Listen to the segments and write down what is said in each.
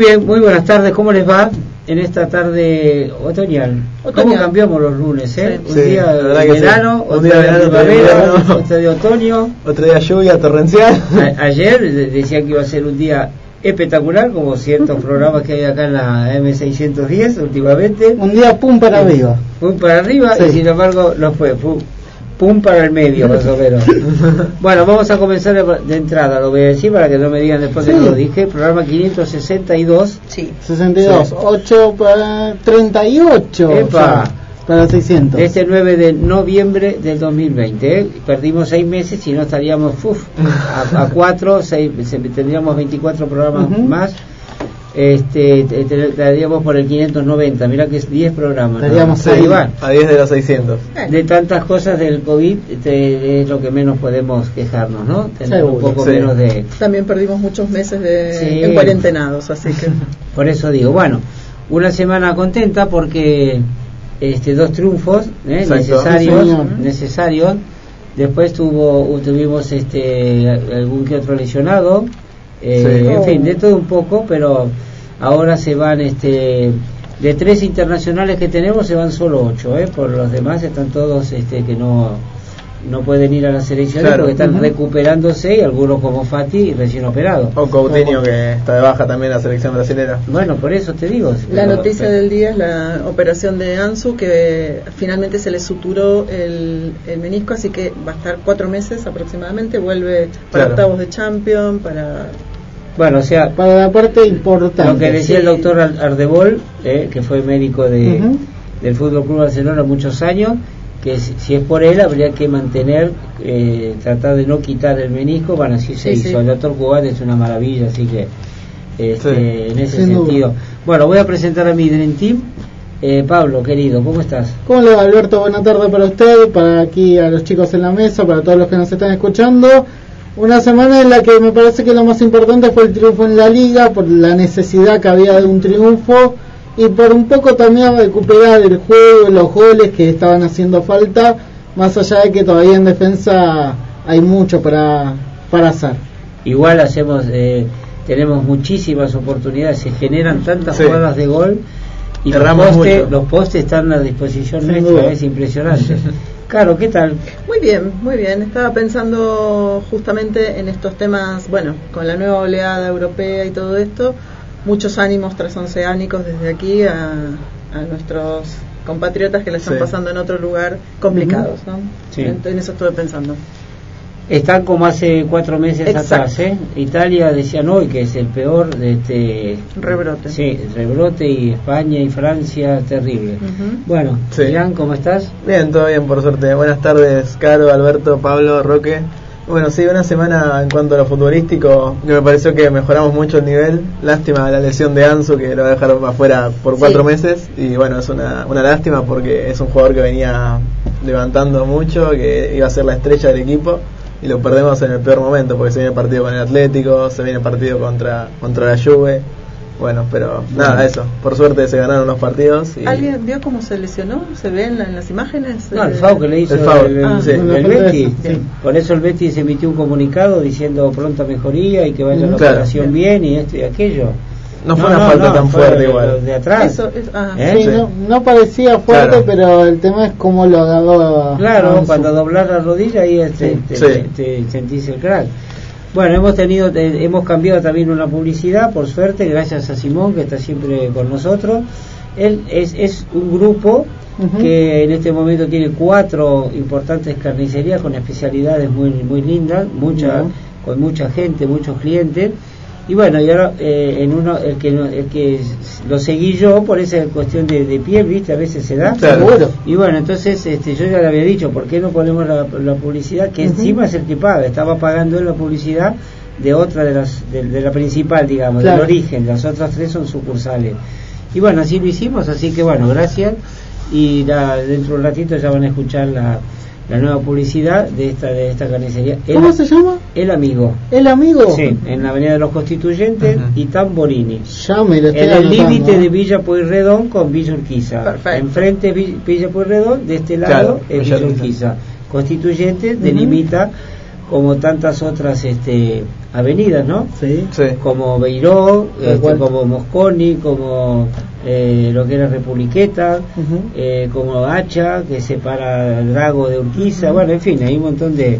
bien, muy buenas tardes, ¿cómo les va? En esta tarde otoñal. ¿Cómo cambiamos los lunes? Eh? un día de verano, otro día de primavera, otro de otoño. Otro día lluvia torrencial. ayer decía que iba a ser un día espectacular, como ciertos programas que hay acá en la M610 últimamente. Un día pum para arriba. Pum para arriba, y sin embargo no fue. Pum, pum para el medio, más o menos. bueno, vamos a comenzar de entrada, lo voy a decir para que no me digan después que lo dije. Programa 562. Sí. 62, 8 para 38. Epa. para 600. Este 9 de noviembre del 2020. ¿eh? Perdimos 6 meses y no estaríamos uf, a 4, tendríamos 24 programas más este, estaríamos por el 590, mira que es 10 programas. Estaríamos ahí a 10 de los 600. De tantas cosas del COVID este, es lo que menos podemos quejarnos, ¿no? Tener un poco menos de... También perdimos muchos meses de en cuarentenados, así que... por eso digo, bueno, una semana contenta porque este, dos triunfos ¿eh? necesarios, necesarios. Después tuvo, tuvimos este, algún que otro lesionado eh, en fin, de todo un poco, pero ahora se van, este, de tres internacionales que tenemos, se van solo ocho, ¿eh? por los demás están todos este, que no no pueden ir a las selecciones porque están recuperándose y algunos como Fati recién operado. O Coutinho que está de baja también la selección brasileña. Bueno, por eso te digo. La noticia del día es la operación de Ansu que finalmente se le suturó el, menisco, así que va a estar cuatro meses aproximadamente, vuelve para octavos de Champions, para bueno, o sea, para la parte importante. Lo que decía el doctor Ardebol, eh, que fue médico de, del Fútbol Club Barcelona muchos años, que si, es por él habría que mantener, eh, tratar de no quitar el menisco, bueno, así se hizo. El doctor Cubat es una maravilla, así que este, en ese sentido. Bueno, voy a presentar a mi Dream Team. Eh, Pablo, querido, ¿cómo estás? ¿Cómo le va, Alberto? Buena tarde para usted, para aquí a los chicos en la mesa, para todos los que nos están escuchando. Una semana en la que me parece que lo más importante fue el triunfo en la liga, por la necesidad que había de un triunfo y por un poco también recuperar el juego, los goles que estaban haciendo falta, más allá de que todavía en defensa hay mucho para, para hacer. Igual hacemos, eh, tenemos muchísimas oportunidades, se generan tantas jugadas de gol y los postes, los postes están a disposición nuestra, es impresionante. Claro, ¿qué tal? Muy bien, muy bien. Estaba pensando justamente en estos temas, bueno, con la nueva oleada europea y todo esto, muchos ánimos transoceánicos desde aquí a, nuestros compatriotas que le están pasando en otro lugar complicados, ¿no? Sí. En, eso estuve pensando. Están como hace cuatro meses atrás, ¿eh? Italia decían hoy que es el peor de este rebrote. Sí, rebrote y España y Francia terrible. Bueno, sí. ¿cómo estás? Bien, todo bien por suerte. Buenas tardes, Caro, Alberto, Pablo, Roque. Bueno, sí, una semana en cuanto a lo futbolístico, que me pareció que mejoramos mucho el nivel. Lástima la lesión de Ansu, que lo dejaron afuera por cuatro meses. Y bueno, es una, una lástima porque es un jugador que venía levantando mucho, que iba a ser la estrella del equipo y lo perdemos en el peor momento porque se viene partido con el Atlético, se viene partido contra, contra la Juve. Bueno, pero nada, eso. Por suerte se ganaron los partidos. Y... ¿Alguien vio cómo se lesionó? ¿Se ve en, las imágenes? No, el FAU que le hizo el, ah. Betty. Por eso el Betty se emitió un comunicado diciendo pronta mejoría y que vaya la operación bien y esto y aquello. No fue una falta tan fuerte igual. De atrás. Ah. ¿Eh? no, parecía fuerte, pero el tema es cómo lo agarró. Claro, cuando doblar la rodilla ahí este, te, sentís el crack. Bueno, hemos tenido, hemos cambiado también una publicidad, por suerte, gracias a Simón que está siempre con nosotros. Él es, es un grupo que en este momento tiene cuatro importantes carnicerías con especialidades muy muy lindas, mucha, con mucha gente, muchos clientes y bueno, y ahora eh, en uno, el que, el que lo seguí yo por esa cuestión de, de piel, ¿viste? A veces se da. Seguro. Y bueno, entonces este, yo ya le había dicho, ¿por qué no ponemos la, publicidad? Que encima es el que paga, estaba pagando él la publicidad de otra de las, de, la principal, digamos, del origen, las otras tres son sucursales. Y bueno, así lo hicimos, así que bueno, gracias. y dentro de un ratito ya van a escuchar la, la nueva publicidad de esta de esta carnicería. ¿Cómo se llama? El Amigo. El Amigo. Sí, en la Avenida de los Constituyentes y Tamborini. Llame, en el límite de Villa Pueyrredón con Villa Urquiza. Perfecto. Enfrente Villa Pueyrredón, de este lado es Villa Urquiza. Constituyente delimita como tantas otras este avenidas, ¿no? Sí. Como Beiró, este, como Mosconi, como eh, lo que era Republiqueta, eh, como Hacha, que separa el Drago de Urquiza, bueno, en fin, hay un montón de,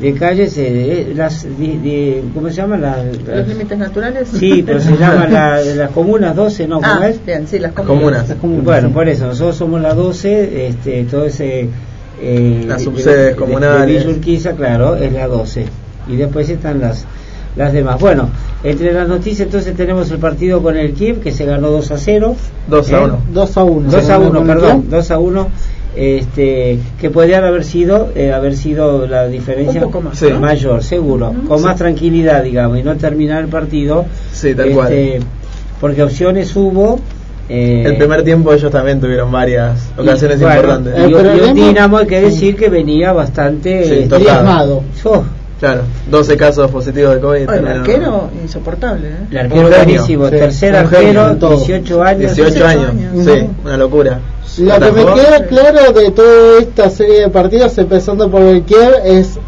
de calles, eh, las, de, ¿cómo se llaman? ¿Los límites naturales? Sí, pero se llaman las comunas 12, ¿no? ¿Cómo ah, es? Bien, sí, las comunas. bueno, por eso, nosotros somos las 12, este, todo ese eh, las subsedes comunales. De, Urquiza, claro, es la 12. Y después están las las demás. Bueno, entre las noticias entonces tenemos el partido con el Kiev que se ganó 2 a 0. 2 a 1. 2 a 1. 2 a 1, perdón, 2 a 1. Este, que podrían haber sido eh, haber sido la diferencia más, mayor, seguro, con más tranquilidad, digamos, y no terminar el partido. Sí, tal cual. Este, porque opciones hubo, eh, el primer tiempo ellos también tuvieron varias ocasiones importantes. Y, el Dinamo hay que decir que venía bastante sí, oh. Claro, 12 casos positivos de COVID. el arquero insoportable. ¿eh? El arquero buenísimo, tercer arquero, 18 años. 18 años, sí, una locura. Lo que me queda claro de toda esta serie de partidos, empezando por el Kiev, es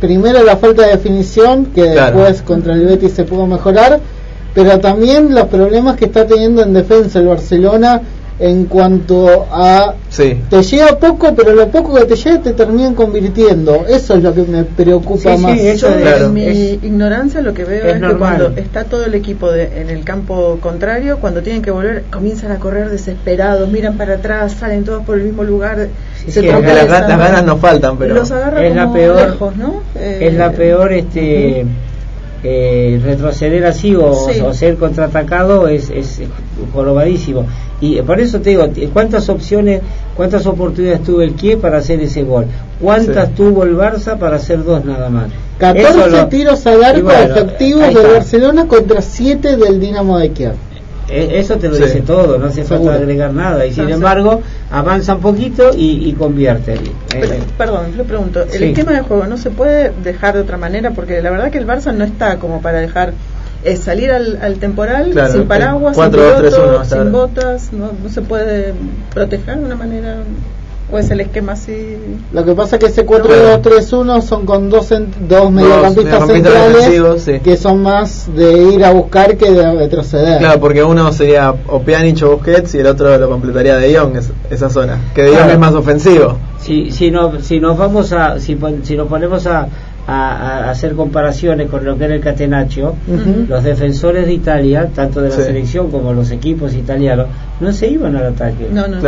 primero la falta de definición, que después contra el Betis se pudo mejorar pero también los problemas que está teniendo en defensa el Barcelona en cuanto a te llega poco pero lo poco que te llega te terminan convirtiendo. Eso es lo que me preocupa más. eso en mi ignorancia lo que veo es, que cuando está todo el equipo de, en el campo contrario cuando tienen que volver comienzan a correr desesperados miran para atrás salen todos por el mismo lugar se las, ganas no faltan pero es la peor ¿no? es la peor este eh, retroceder así o, ser contraatacado es, es jorobadísimo. Y por eso te digo, ¿cuántas opciones, cuántas oportunidades tuvo el Kiev para hacer ese gol? ¿Cuántas tuvo el Barça para hacer dos nada más? 14 tiros al arco efectivos de Barcelona contra 7 del Dinamo de Kiev. E, eso te lo dice todo, no hace falta agregar nada. Y sin embargo, avanza un poquito y, convierte. Eh, perdón, yo pregunto, ¿el esquema de juego no se puede dejar de otra manera? Porque la verdad que el Barça no está como para dejar es salir al, temporal sin paraguas, sin, botas, no, no se puede proteger de una manera ¿O es el esquema así? Lo que pasa es que ese 4-2-3-1 son con dos, dos mediocampistas centrales que son más de ir a buscar que de retroceder. Claro, porque uno sería o Pjanic o Busquets y el otro lo completaría de Jong, esa zona. Que de Jong es más ofensivo. Si, si, no, si nos vamos a, si, si nos ponemos a, a, hacer comparaciones con lo que era el Catenaccio, los defensores de Italia, tanto de la selección como los equipos italianos, no se iban al ataque. No, no,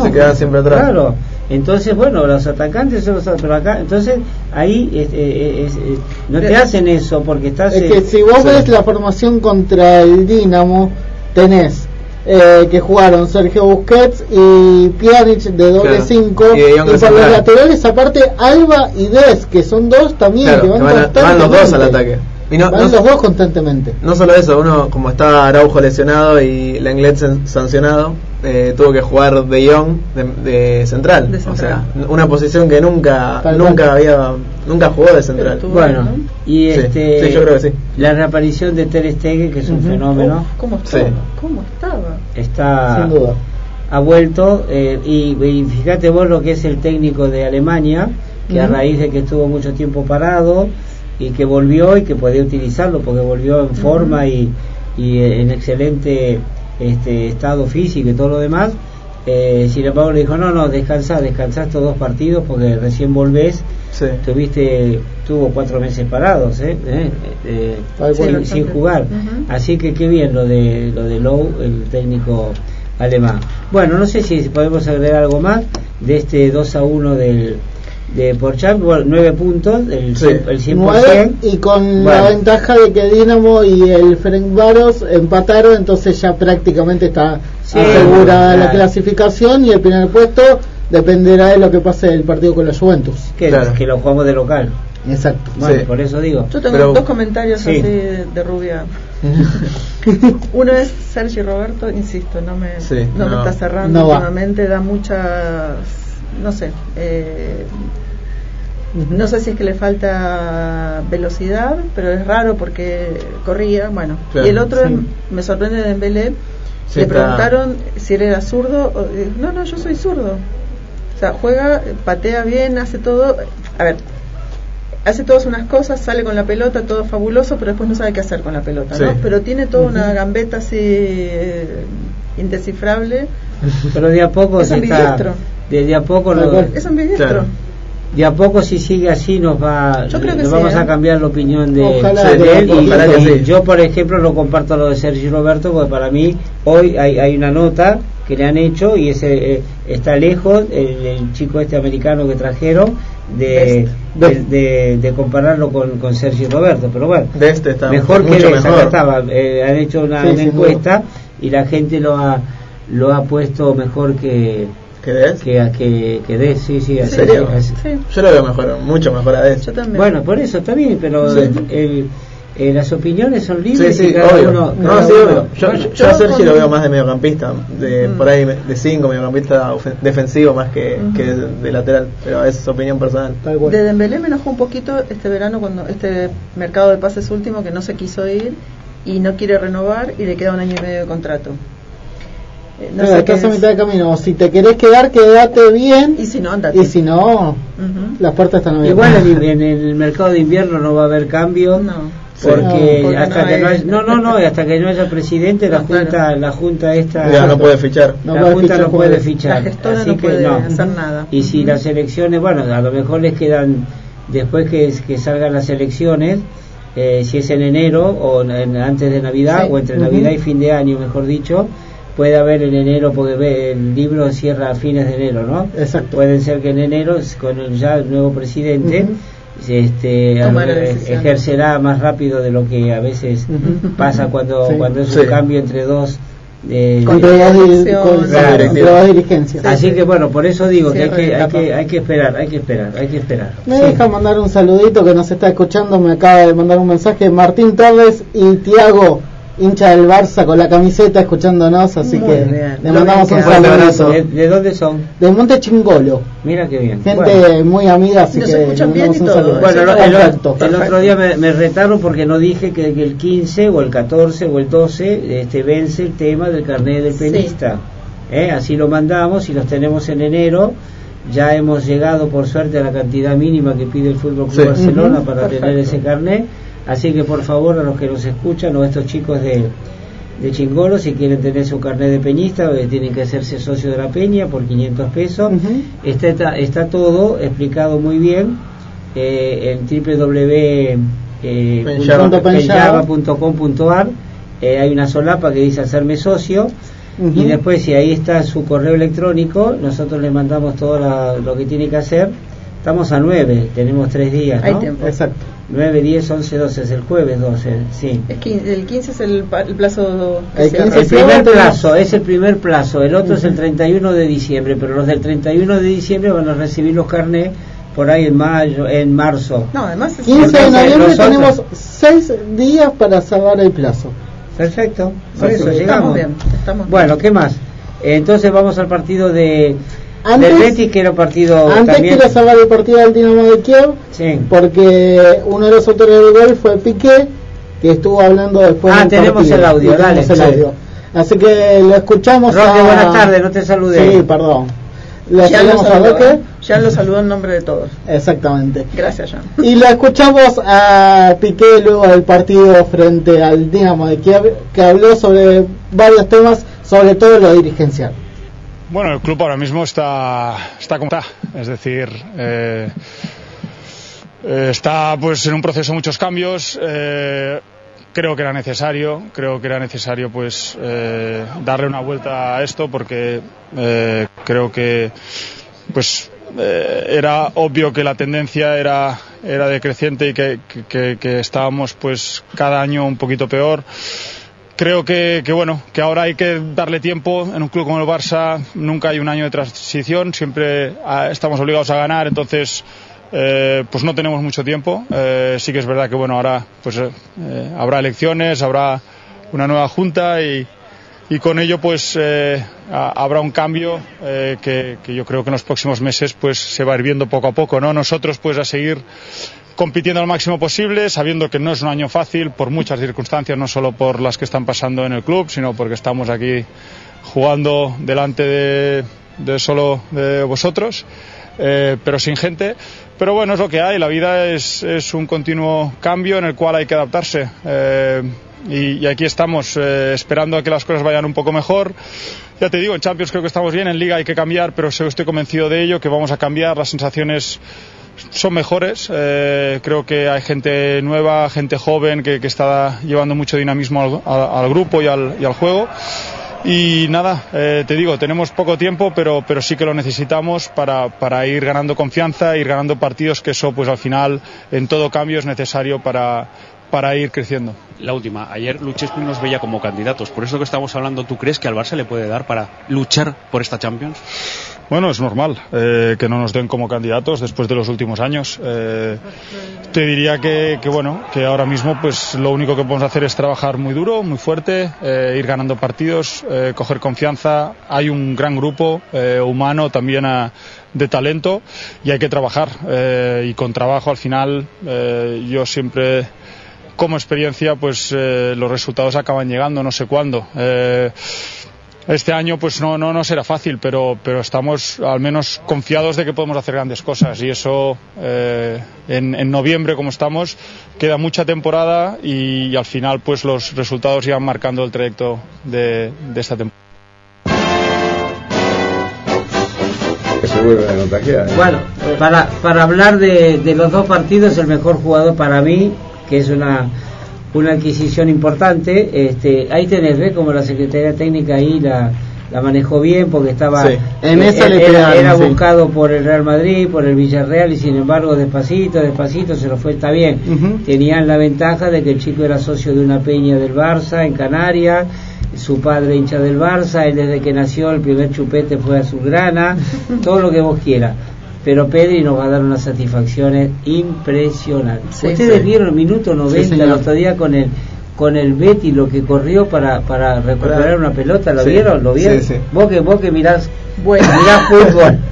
se quedaban siempre atrás. Claro, entonces, bueno, los atacantes son los pero acá, entonces ahí eh, eh, eh, no te hacen eso porque estás. Es que si vos ves la formación contra el Dinamo, tenés eh, que jugaron Sergio Busquets y Pjanic de doble 5 y, por los laterales aparte Alba y Des que son dos también que van, van, los dos al ataque y no, van los dos constantemente. no solo eso uno como está Araujo lesionado y Lenglet sancionado eh, tuvo que jugar de Jong de, central. o sea una posición que nunca nunca había nunca jugó de central. Bueno y este yo creo que sí. la reaparición de Ter Stegen que es un fenómeno ¿Cómo, estaba? ¿Cómo estaba? está Sin duda. ha vuelto eh, y, fíjate vos lo que es el técnico de Alemania que a raíz de que estuvo mucho tiempo parado y que volvió y que podía utilizarlo porque volvió en forma y, y en excelente este estado físico y todo lo demás. Eh, sin embargo, le dijo: No, no, descansa, descansa estos dos partidos porque recién volvés. Tuviste, tuvo cuatro meses parados, ¿eh? ¿Eh? eh sin, jugar. Así que qué bien lo de lo de Lowe, el técnico alemán. Bueno, no sé si podemos agregar algo más de este 2 a 1 del, de Porchat, nueve puntos, el, el 100%. y con la ventaja de que Dinamo y el Varos empataron, entonces ya prácticamente está asegurada la clasificación y el primer puesto dependerá de lo que pase el partido con la Juventus. Que, que lo jugamos de local. Exacto. Bueno, por eso digo. Yo tengo dos comentarios así de, rubia. Uno es Sergio Roberto, insisto, no me, no, me está cerrando últimamente, da muchas, no sé, eh, no sé si es que le falta velocidad, pero es raro porque corría, bueno. y el otro me sorprende de Dembélé, le preguntaron si él era zurdo, no, no, yo soy zurdo. O sea, juega, patea bien, hace todo. A ver, hace todas unas cosas, sale con la pelota, todo fabuloso, pero después no sabe qué hacer con la pelota, ¿no? Pero tiene toda una gambeta así eh, indescifrable. Pero de a poco es ambidiestro. De, a poco es ambidiestro. De a poco si sigue así nos va yo vamos a ¿eh? cambiar la opinión de, él yo por ejemplo no comparto lo de Sergio Roberto porque para mí hoy hay, hay una nota que le han hecho y ese eh, está lejos el, chico este americano que trajeron de, de, compararlo con, con, Sergio Roberto, pero bueno, de este está mejor que de mejor. estaba, eh, han hecho una, encuesta y la gente lo ha lo ha puesto mejor que que des que, que, des sí sí, serio? yo lo veo mejor mucho mejor a des bueno por eso está bien pero el eh, las opiniones son libres sí, sí, obvio. no, sí, obvio. Yo, yo, a Sergio lo veo más de mediocampista, de mm. por ahí de 5, mediocampista defensivo más que, que de, lateral, pero es opinión personal. De Dembélé me enojó un poquito este verano cuando este mercado de pases último que no se quiso ir y no quiere renovar y le queda un año y medio de contrato. Eh, no, sé estás a mitad de camino. Si te querés quedar, quédate bien. Y si no, andate. Y si no, las puertas están abiertas. Igual en, en, el mercado de invierno no va a haber cambio. No porque hasta que no haya, no no no hasta que no haya presidente la junta la junta esta ya no puede fichar la junta no puede fichar la así no que no hacer nada y si las elecciones bueno a lo mejor les quedan después que, que salgan las elecciones eh, si es en enero o antes de navidad o entre navidad y fin de año mejor dicho puede haber en enero porque el libro cierra a fines de enero no exacto. Puede ser que en enero con el, ya el nuevo presidente este, ejercerá más rápido de lo que a veces pasa cuando, cuando es un cambio entre dos eh, dirigencias. Así que bueno, por eso digo que hay que, hay que, hay que esperar, hay que esperar, hay que esperar. Me deja mandar un saludito que nos está escuchando, me acaba de mandar un mensaje. Martín Torres y Tiago hincha del Barça con la camiseta escuchándonos, así que le mandamos un saludo. ¿De, ¿De, dónde son? De Monte Chingolo. Mira qué bien. Gente muy amiga, así que escuchan bien y todo. Bueno, el, otro día me, retaron porque no dije que, el 15 o el 14 o el 12 este, vence el tema del carnet del penista. ¿Eh? Así lo mandamos y los tenemos en enero ya hemos llegado por suerte a la cantidad mínima que pide el Fútbol Club Barcelona para tener ese carnet Así que por favor a los que nos escuchan o a estos chicos de, de Chingolo, si quieren tener su carnet de peñista, eh, tienen que hacerse socio de la peña por 500 pesos. está, está, todo explicado muy bien eh, en www.penyava.com.ar. Eh, hay una solapa que dice hacerme socio. Y después, si ahí está su correo electrónico, nosotros le mandamos todo lo que tiene que hacer. Estamos a 9, tenemos tres días. Hay tiempo. Exacto. 9, 10, 11, 12, es el jueves 12, sí. Es el 15 es el, plazo. El, primer plazo, es el primer plazo, el otro es el 31 de diciembre, pero los del 31 de diciembre van a recibir los carnés por ahí en mayo, en marzo. No, además 15 de noviembre tenemos 6 días para salvar el plazo. Perfecto, por eso llegamos. Bien, estamos bueno, ¿qué más? Entonces vamos al partido de antes, que era partido antes quiero salvar el partido del Dinamo de Kiev porque uno de los autores del gol fue Piqué que estuvo hablando después ah tenemos el audio dale el audio. así que lo escuchamos Roque buenas tardes no te saludé. Sí perdón. Ya lo saludó, ya lo saludó en nombre de todos. Exactamente. Gracias Jean y lo escuchamos a Piqué luego del partido frente al Dinamo de Kiev que habló sobre varios temas sobre todo lo dirigencial bueno, el club ahora mismo está, está como está, es decir, eh, eh, está pues en un proceso de muchos cambios. Eh, creo que era necesario, creo que era necesario pues darle una vuelta a esto porque creo que pues era obvio que la tendencia era, era decreciente y que, que, que estábamos pues cada año un poquito peor creo que, bueno que ahora hay que darle tiempo en un club como el Barça nunca hay un año de transición siempre ah, estamos obligados a ganar entonces eh, pues no tenemos mucho tiempo. Eh, sí que es verdad que bueno, ahora pues habrá elecciones, habrá una nueva junta y, y con ello pues habrá un cambio que, que, yo creo que en los próximos meses pues se va a ir viendo poco a poco, ¿no? Nosotros pues a seguir compitiendo al máximo posible, sabiendo que no es un año fácil por muchas circunstancias, no solo por las que están pasando en el club, sino porque estamos aquí jugando delante de, de solo de vosotros, eh, pero sin gente. Pero bueno, es lo que hay. La vida es, es un continuo cambio en el cual hay que adaptarse. Eh, y, aquí estamos eh, esperando a que las cosas vayan un poco mejor. Ya te digo, en Champions creo que estamos bien, en Liga hay que cambiar, pero estoy convencido de ello, que vamos a cambiar. Las sensaciones son mejores. Eh, creo que hay gente nueva, gente joven que, que está llevando mucho dinamismo al, grupo y al, y al, juego. Y nada, eh, te digo, tenemos poco tiempo, pero, pero sí que lo necesitamos para, para, ir ganando confianza, ir ganando partidos, que eso pues al final en todo cambio es necesario para, para ir creciendo. La última, ayer Luchescu nos veía como candidatos, por eso que estamos hablando, ¿tú crees que al Barça le puede dar para luchar por esta Champions? Bueno, es normal eh, que no nos den como candidatos después de los últimos años. Eh, te diría que, que, bueno, que ahora mismo pues lo único que podemos hacer es trabajar muy duro, muy fuerte, eh, ir ganando partidos, eh, coger confianza. Hay un gran grupo humano también a, de talento y hay que trabajar. Y con trabajo al final yo siempre como experiencia pues los resultados acaban llegando, no sé cuándo este año pues no, no, no será fácil, pero, pero estamos al menos confiados de que podemos hacer grandes cosas y eso eh, en, en, noviembre como estamos queda mucha temporada y, y, al final pues los resultados iban marcando el trayecto de, de esta temporada. ¿eh? Bueno, para, para hablar de, de los dos partidos, el mejor jugador para mí, que es una una adquisición importante. Este, ahí tenés, ¿ves? Como la Secretaría Técnica ahí la, la manejó bien porque estaba en eh, esa era, era buscado por el Real Madrid, por el Villarreal y sin embargo despacito, despacito se lo fue, está bien. Tenían la ventaja de que el chico era socio de una peña del Barça en Canarias, su padre hincha del Barça, él desde que nació el primer chupete fue a su grana, todo lo que vos quieras pero Pedri nos va a dar unas satisfacciones impresionantes. Sí, Ustedes sí. vieron el minuto 90 sí, el otro día con el con el Betty lo que corrió para, para recuperar una pelota, ¿lo vieron? ¿Lo vieron? Vos que vos que mirás, bueno. mirás fútbol.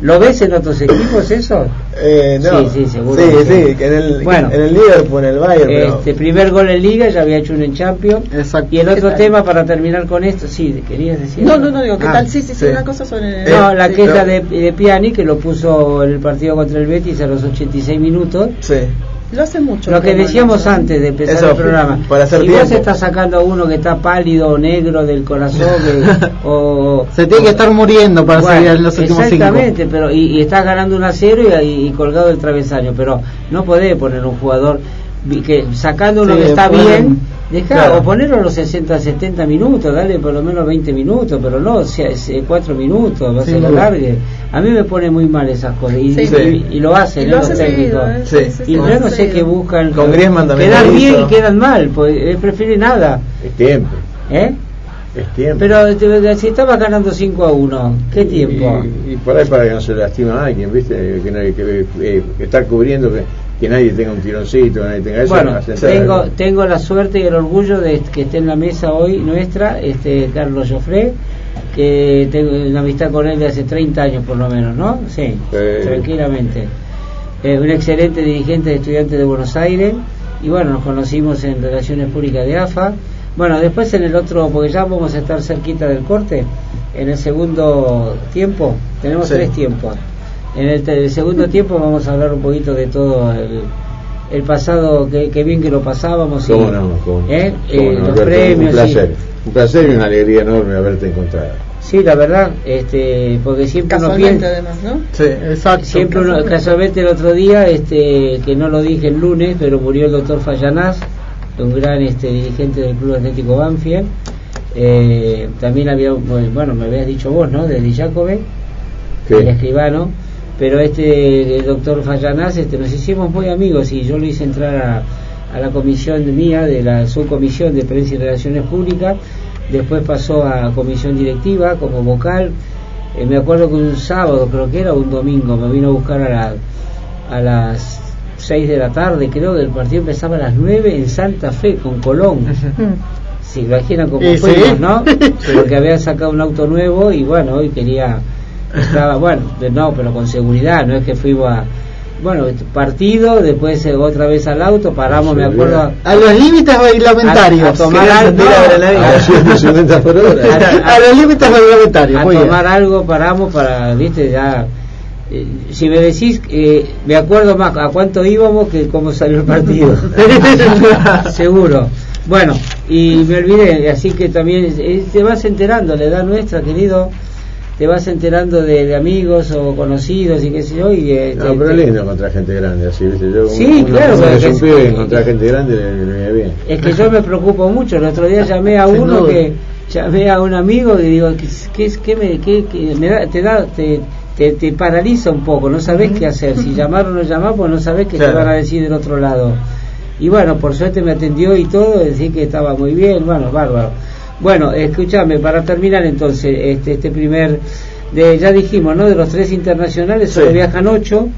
¿Lo ves en otros equipos eso? Eh, no. Sí, sí, seguro. Sí, sí, que en el, bueno, en el Liverpool, en el Bayern. Este, pero... primer gol en Liga, ya había hecho uno en Champions. Exacto. Y el otro tema para terminar con esto, sí, querías decir. No, no, no, digo, ¿qué ah, tal? Sí, sí, sí, una cosa sobre. El... No, la queja de, de, Piani, que lo puso en el partido contra el Betis a los 86 minutos. Sí. Lo hace mucho. Lo que decíamos ¿no? antes de empezar Eso, el programa. Para hacer si tiempo. vos estás sacando a uno que está pálido o negro del corazón, que, o, se tiene que estar muriendo para bueno, seguir en los últimos Exactamente, cinco. pero y, y estás ganando un a cero y, y, colgado del travesaño, pero no podés poner un jugador que sacando uno Sí, que está pueden- bien, deja claro. o ponerlo a los 60, 70 minutos, dale por lo menos 20 minutos, pero no 4 minutos, va a ser duda. largue. A mí me pone muy mal esas cosas y, Sí. y- y lo hacen Y ¿eh? lo los hace técnicos. seguido, ¿eh? Sí. Y yo no sé qué buscan. Con Griezmann también Quedan bien y quedan mal, pues él prefiere nada. Es tiempo, ¿Eh? es tiempo. Pero te- si estabas ganando 5 a 1, ¿qué tiempo? Y, y por ahí para que no se lastima a alguien, ¿viste? Que, que, eh, que estar cubriendo que, que nadie tenga un tironcito, nadie tenga eso. Bueno, tengo, tengo la suerte y el orgullo de que esté en la mesa hoy nuestra, este Carlos Joffre, que tengo una amistad con él de hace 30 años por lo menos, ¿no? Sí, tranquilamente. Eh, un excelente dirigente de estudiantes de Buenos Aires y bueno, nos conocimos en Relaciones Públicas de AFA. Bueno, después en el otro, porque ya vamos a estar cerquita del corte, en el segundo tiempo, tenemos Sí. tres tiempos. En el, te- el segundo tiempo vamos a hablar un poquito de todo el, el pasado, que, que bien que lo pasábamos. y- ¿Cómo no? ¿Cómo no? ¿eh? ¿Cómo Eh, no, los Alberto? premios. Un placer, y- un placer y una alegría enorme haberte encontrado. sí, la verdad, este, porque siempre uno Casualmente, piensa. además, ¿no? Sí. Exacto. Siempre uno, casualmente el otro día, este, que no lo dije el lunes, pero murió el doctor Fallanás, un gran este, dirigente del Club Atlético Banfield. Eh, también había, bueno, me habías dicho vos, ¿no? De Di Giacome, ¿Qué? el escribano, pero este, el doctor Fallanás, este, nos hicimos muy amigos y yo lo hice entrar a, a la comisión mía, de la subcomisión de prensa y relaciones públicas, después pasó a comisión directiva como vocal, eh, me acuerdo que un sábado, creo que era un domingo, me vino a buscar a la, a las 6 de la tarde, creo que el partido. Empezaba a las 9 en Santa Fe con Colón. Si lo imaginan como fuimos, ¿no? Porque había sacado un auto nuevo y bueno, hoy quería, estaba, bueno, no, pero con seguridad, no es que fuimos a bueno, partido, después eh, otra vez al auto, paramos, me acuerdo. A, los límites reglamentarios. A, tomar algo. A, los límites reglamentarios. A tomar algo, paramos para, viste, ya. Eh, si me decís, eh, me acuerdo más a cuánto íbamos que cómo salió el partido. Seguro. Bueno, y me olvidé, así que también te vas enterando, la edad nuestra, querido te vas enterando de, amigos o conocidos y qué sé yo. Y, no, pero es lindo encontrar gente grande, así, ¿viste? Yo, sí, claro. es, encontrar gente grande le, bien. Es que yo me preocupo mucho. El otro día llamé a uno que. Llamé a un amigo y digo, ¿qué, qué, me, qué, me da, te da, te, te, paraliza un poco, no sabes qué hacer, si llamar o no llamar, pues no sabes qué te van a decir del otro lado. Y bueno, por suerte me atendió y todo, decir que estaba muy bien, bueno, bárbaro. Bueno, escúchame, para terminar entonces, este, este primer, de, ya dijimos, ¿no? De los tres internacionales, solo viajan ocho,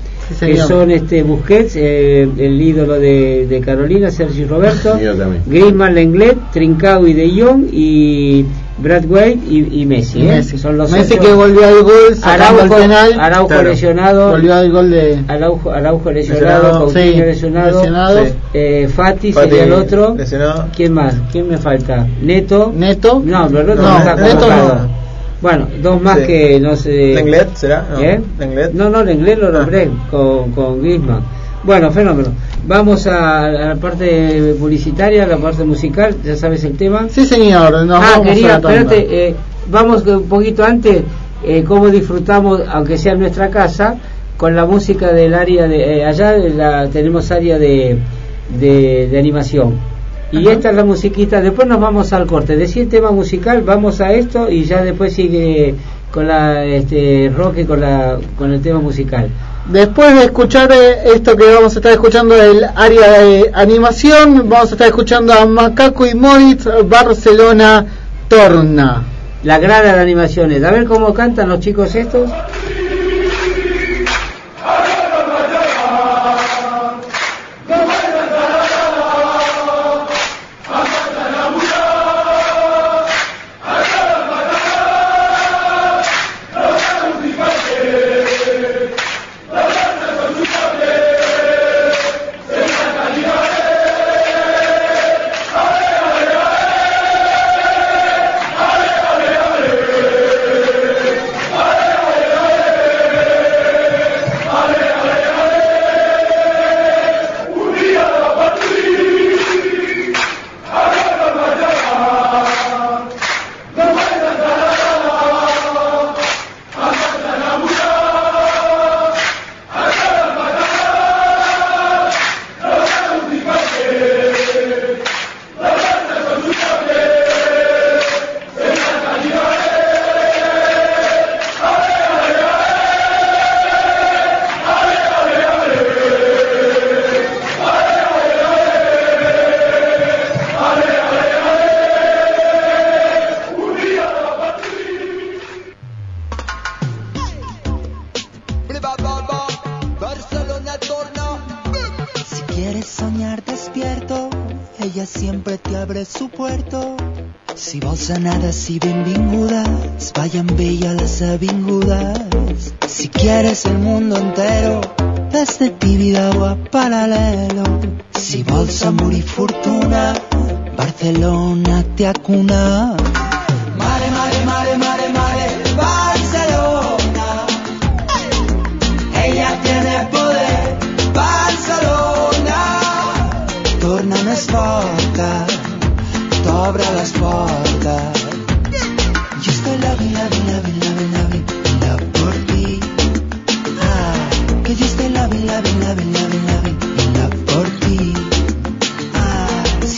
que son este Busquets, eh, el ídolo de, de, Carolina, Sergio Roberto, Griezmann, Lenglet, Trincao y De Jong, y Brad Wade y, Messi, ¿eh? Son los Messi que volvió al gol, Araujo, al Araujo lesionado, volvió al gol de Araujo, Araujo lesionado, Coutinho lesionado, Eh, Fati, sería el otro. Lesionado. ¿Quién más? ¿Quién me falta? Neto. Neto. No, pero no, no, está Neto no. Bueno, dos más que no sé. Lenglet será? No, ¿Eh? Lenglet. No, no, Lenglet lo nombré ah. con, con Griezmann. Bueno, fenómeno. Vamos a, la parte publicitaria, a la parte musical, ya sabes el tema. Sí, señor. Nos ah, quería, espérate, eh, vamos un poquito antes, eh, cómo disfrutamos, aunque sea en nuestra casa, con la música del área de. Eh, allá la, tenemos área de, de, animación. Y esta es la musiquita, después nos vamos al corte. Decir tema musical, vamos a esto y ya después sigue con la este, rock y con, la, con el tema musical. Después de escuchar eh, esto que vamos a estar escuchando del área de animación, vamos a estar escuchando a Macaco y Moritz Barcelona Torna. La grada de animaciones. A ver cómo cantan los chicos estos. Anades i benvingudes, vayan bella las avingudas. Si quieres el mundo entero, desde Tibidabo a Paralelo. Si vols amor y fortuna, Barcelona te acuna. Mare, mare, mare, mare, mare, Barcelona. Ella tiene poder, Barcelona. Torna més forta, t'obre les portes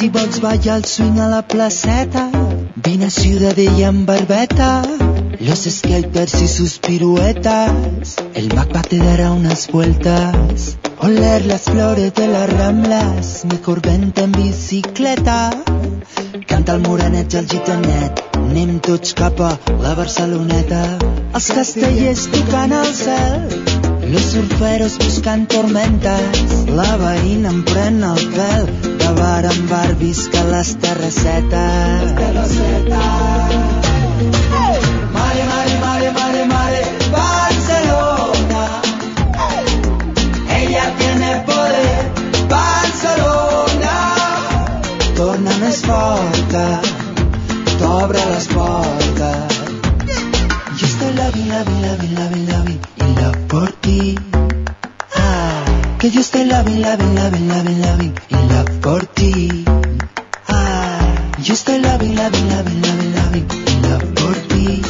Si vols ballar el swing a la placeta, vine a Ciudadella amb barbeta, los skaters y sus piruetas, el Macba te dará unas vueltas. Oler las flores de las ramblas, mejor vente en bicicleta. Canta el morenet i el gitanet, anem tots cap a la Barceloneta. Els castellers tocant al cel, Los surferos buscan tormentas, la veïna em pren el pèl, de bar en bar visca les terrassetes. Mare, mare, mare, mare, mare, Barcelona. Ella tiene poder, Barcelona. Torna més forta, t'obre les portes. Yo estoy vi, la vi, la vi, y la por ti. Ah, que yo estoy vi, la vi, la vi, y la por ti. Ah, yo estoy vi, la vi, la vi, y la por ti.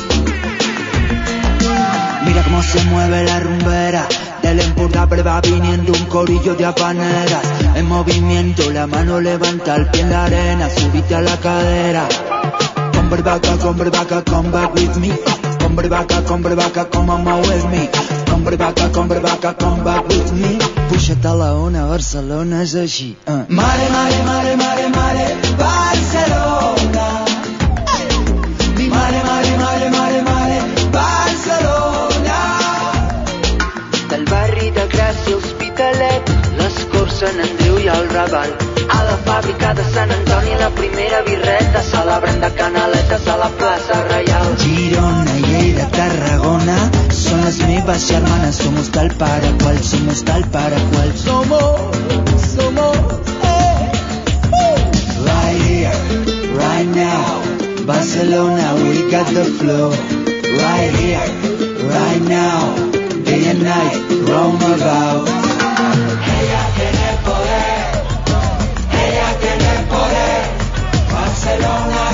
Mira cómo se mueve la rumbera. Del Empordà va viniendo un corillo de habaneras. En movimiento, la mano levanta el pie en la arena. Subite a la cadera. Come back, come back, come back with me. Come back, come back, come on with me. Come back, come back, come back with me. Puixa't a la ona, Barcelona és així. Uh. Mare, mare, mare, mare, mare, Barcelona. Mi mare, mare, mare, mare, mare, Barcelona. Del barri de Gràcia, Hospitalet, les Corts, Sant Andreu i el Raval. A la fàbrica de Sant Antoni, la primera birreta, les meves germanes, somos tal para qual, somos tal para qual. Somos, somos, eh, Right here, right now, Barcelona, we got the flow. Right here, right now, day and night, roam about. Ella tiene poder, ella tiene poder, Barcelona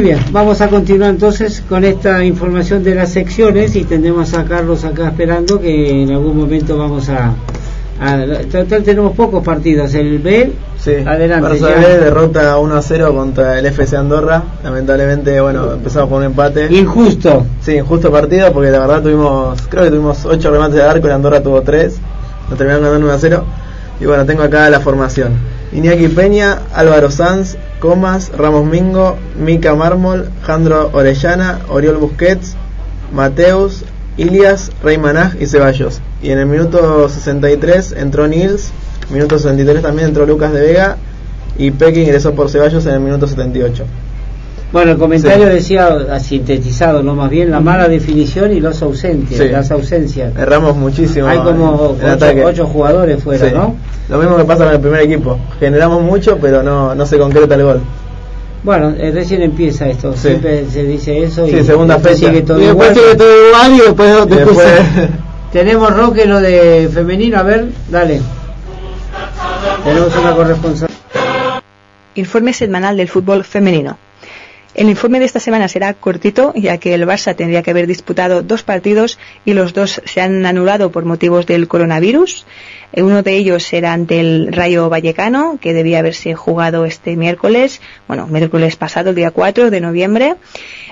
muy bien. Vamos a continuar entonces con esta información de las secciones y tendremos a Carlos acá esperando que en algún momento vamos a... a total tenemos pocos partidos. El B, Sí, adelante. Barça. B derrota 1 a 0 contra el FC Andorra. Lamentablemente, bueno, empezamos con un empate. Injusto. Sí, injusto partido porque la verdad tuvimos, creo que tuvimos 8 remates de arco y Andorra tuvo 3. Nos terminaron ganando 1 a 0. Y bueno, tengo acá la formación. Iñaki Peña, Álvaro Sanz, Comas, Ramos Mingo, Mica Mármol, Jandro Orellana, Oriol Busquets, Mateus, Ilias, Rey Manaj y Ceballos. Y en el minuto 63 entró Nils, minuto 63 también entró Lucas de Vega y Peque ingresó por Ceballos en el minuto 78. Bueno, el comentario Sí. decía, ha sintetizado, ¿no? Más bien la mala definición y los ausentes, Sí. las ausencias. Erramos muchísimo. Hay como ocho, ocho jugadores fuera, Sí. ¿no? Lo mismo que pasa con el primer equipo. Generamos mucho, pero no, no se concreta el gol. Bueno, eh, recién empieza esto, Sí. siempre se dice eso y Sí, segunda después fecha. sigue todo Y después igual. sigue todo igual y después, Y después, después- Tenemos Roque lo de femenino, a ver, dale. Tenemos una corresponsal. Informe semanal del fútbol femenino. El informe de esta semana será cortito, ya que el Barça tendría que haber disputado dos partidos y los dos se han anulado por motivos del coronavirus. Eh, Uno de ellos era ante el Rayo Vallecano, que debía haberse jugado este miércoles, bueno, miércoles pasado, el día 4 de noviembre,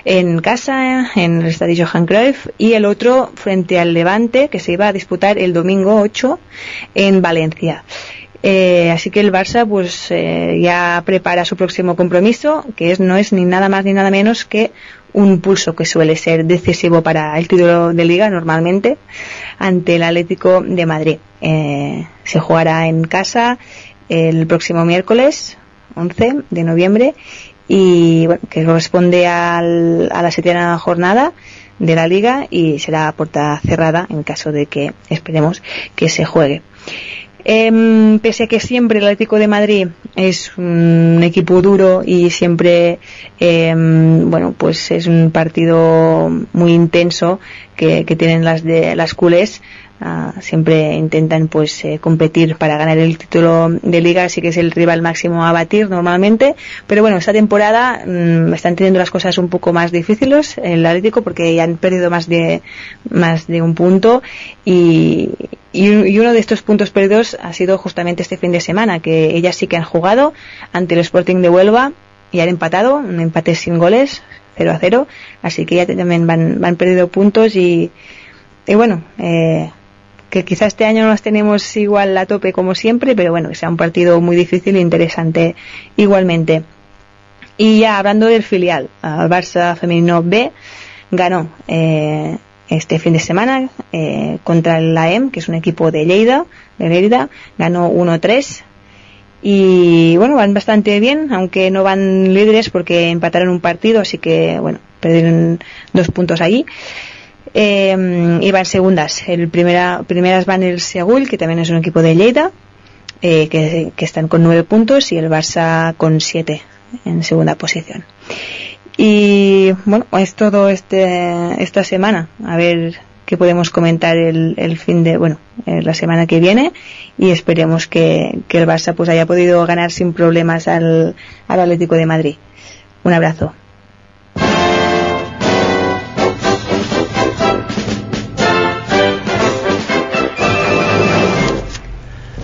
en casa, en el estadio Johan Cruyff, y el otro frente al Levante, que se iba a disputar el domingo 8 en Valencia. Eh, así que el Barça pues eh, ya prepara su próximo compromiso, que es no es ni nada más ni nada menos que un pulso que suele ser decisivo para el título de liga normalmente ante el Atlético de Madrid. Eh, se jugará en casa el próximo miércoles 11 de noviembre y bueno, que corresponde al- a la séptima jornada de la liga y será a puerta cerrada en caso de que esperemos que se juegue. Em, pese a que siempre el Atlético de Madrid es un equipo duro y siempre, em, bueno, pues es un partido muy intenso que, que tienen las de las culés, Ah, siempre intentan pues eh, competir para ganar el título de liga, así que es el rival máximo a batir normalmente. Pero bueno, esta temporada mm, están teniendo las cosas un poco más difíciles el Atlético porque ya han perdido más de más de un punto y, y, uno de estos puntos perdidos ha sido justamente este fin de semana, que ellas sí que han jugado ante el Sporting de Huelva y han empatado, un empate sin goles, 0 a 0, así que ya también van, van perdido puntos y, y bueno, eh, que quizá este año no las tenemos igual a tope como siempre, pero bueno, que sea un partido muy difícil e interesante igualmente. Y ya hablando del filial, al Barça Femenino B ganó eh, este fin de semana eh, contra el AEM, que es un equipo de Lleida, de Lleida, ganó 1-3 y bueno, van bastante bien, aunque no van líderes porque empataron un partido, así que bueno, perdieron dos puntos allí eh, y van segundas. El primera, primeras van el Segul, que también es un equipo de Lleida, eh, que, están con nueve puntos, y el Barça con siete en segunda posición. Y bueno, es todo este, esta semana. A ver qué podemos comentar el, el fin de, bueno, eh, la semana que viene y esperemos que, que el Barça pues haya podido ganar sin problemas al, al Atlético de Madrid. Un abrazo.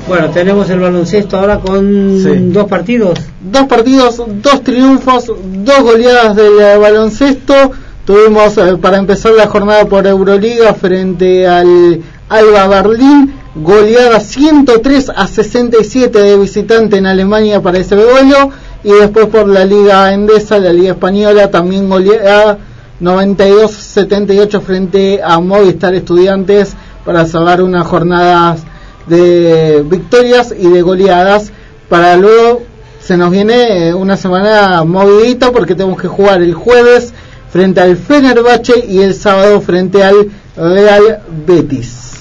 Bueno, tenemos el baloncesto ahora con dos partidos. Dos partidos, dos triunfos, dos goleadas del baloncesto. Tuvimos eh, para empezar la jornada por Euroliga frente al Alba Berlín, goleada 103 a 67 de visitante en Alemania para ese duelo. Y después por la Liga Endesa, la Liga Española, también goleada 92-78 frente a Movistar Estudiantes para salvar unas jornadas de victorias y de goleadas. Para luego se nos viene eh, una semana movidita porque tenemos que jugar el jueves frente al Fenerbahce y el sábado frente al Real Betis.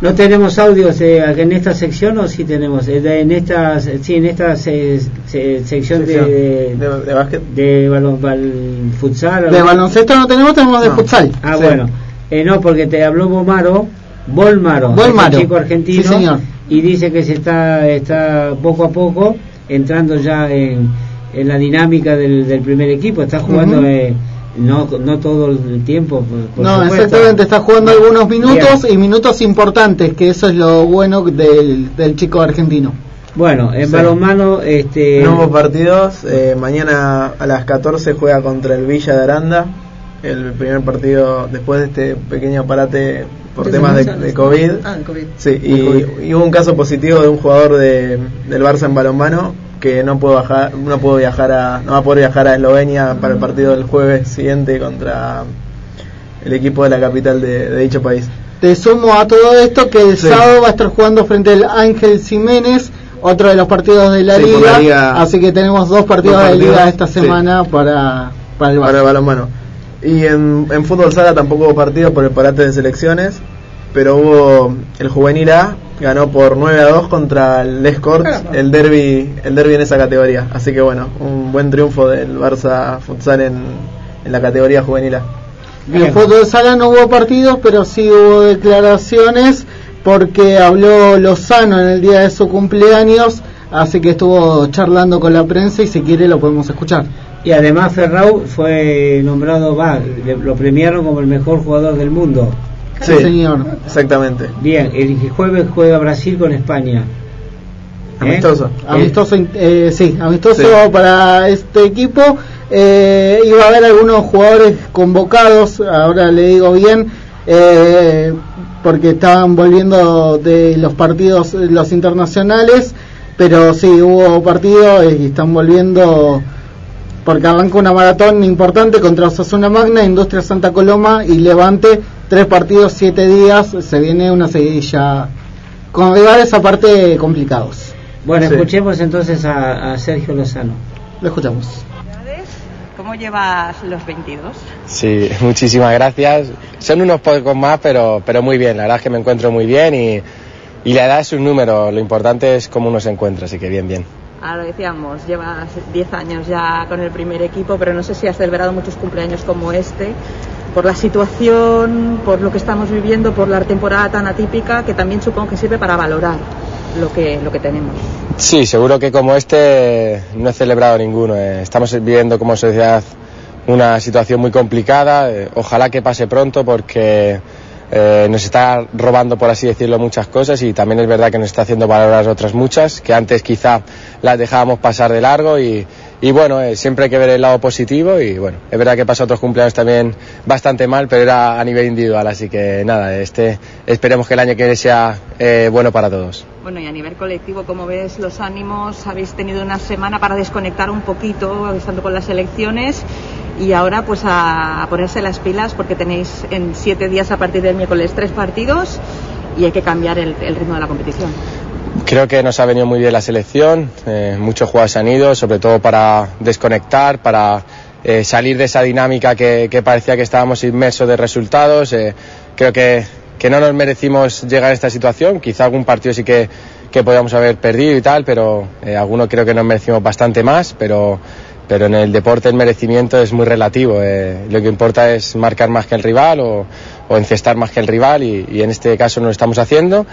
No tenemos audios eh, en esta sección o sí tenemos eh, en esta sí en esta sección de de, básquet. de balon, futsal de baloncesto no tenemos tenemos de futsal. Ah bueno. No porque te habló Bomaro Volmaro, Volmaro. chico argentino, y dice que se está, está poco a poco entrando ya en, en la dinámica del, del primer equipo, está jugando eh, no, no todo el tiempo. no, exactamente, está jugando algunos minutos y minutos importantes, que eso es lo bueno del, del chico argentino. Bueno, en balonmano, este. Nuevos partidos. Eh, mañana a las 14 juega contra el Villa de Aranda. El primer partido después de este pequeño parate por temas de, COVID. Ah, COVID. Sí, y, hubo un caso positivo de un jugador de, del Barça en balonmano que no pudo bajar, no pudo viajar a, no va a poder viajar a Eslovenia para el partido del jueves siguiente contra el equipo de la capital de, dicho país. Te sumo a todo esto que el sábado va a estar jugando frente al Ángel Jiménez, otro de los partidos de la, liga, así que tenemos dos partidos, de liga esta semana para, para el, para el balonmano. Y en, en fútbol sala tampoco hubo partidos por el parate de selecciones, pero hubo el juvenil A ganó por 9 a 2 contra el Escort, el derby, el derby en esa categoría. Así que bueno, un buen triunfo del Barça futsal en, en la categoría juvenil A. En fútbol sala no hubo partidos, pero sí hubo declaraciones porque habló Lozano en el día de su cumpleaños, así que estuvo charlando con la prensa y si quiere lo podemos escuchar. Y además Ferrau fue nombrado, va, lo premiaron como el mejor jugador del mundo. Sí, señor. Exactamente. Bien, el jueves juega Brasil con España. ¿Eh? Amistoso. Amistoso, eh, sí, amistoso para este equipo. Eh, iba a haber algunos jugadores convocados, ahora le digo bien, eh, porque estaban volviendo de los partidos, los internacionales, pero sí, hubo partidos y están volviendo porque arranca una maratón importante contra Osasuna Magna, Industria Santa Coloma y Levante, tres partidos, siete días, se viene una seguidilla con rivales aparte complicados. Bueno, escuchemos entonces a, Sergio Lozano. Lo escuchamos. ¿Cómo llevas los 22? Sí, muchísimas gracias. Son unos pocos más, pero, pero muy bien. La verdad es que me encuentro muy bien y, y la edad es un número. Lo importante es cómo uno se encuentra, así que bien, bien. Ahora decíamos, llevas 10 años ya con el primer equipo, pero no sé si has celebrado muchos cumpleaños como este, por la situación, por lo que estamos viviendo, por la temporada tan atípica, que también supongo que sirve para valorar lo que, lo que tenemos. Sí, seguro que como este no he celebrado ninguno. Eh. Estamos viviendo como sociedad una situación muy complicada. Eh, ojalá que pase pronto porque eh, nos está robando, por así decirlo, muchas cosas y también es verdad que nos está haciendo valorar otras muchas que antes quizá las dejábamos pasar de largo y, y bueno, eh, siempre hay que ver el lado positivo y bueno, es verdad que pasó otros cumpleaños también bastante mal, pero era a nivel individual, así que nada, este esperemos que el año que viene sea eh, bueno para todos. Bueno, y a nivel colectivo, ¿cómo ves los ánimos? Habéis tenido una semana para desconectar un poquito, estando con las elecciones, y ahora pues a, ponerse las pilas porque tenéis en siete días a partir del miércoles tres partidos y hay que cambiar el, ritmo de la competición. Creo que nos ha venido muy bien la selección, eh, muchos jugadores han ido, sobre todo para desconectar, para eh, salir de esa dinámica que, parecía que estábamos inmersos de resultados. Eh, creo que, que, no nos merecimos llegar a esta situación, quizá algún partido sí que, que podíamos haber perdido y tal, pero algunos creo que nos merecimos bastante más, pero pero en el deporte el merecimiento es muy relativo. Eh, lo que importa es marcar más que el rival o, encestar más que el rival y, en este caso no lo estamos haciendo.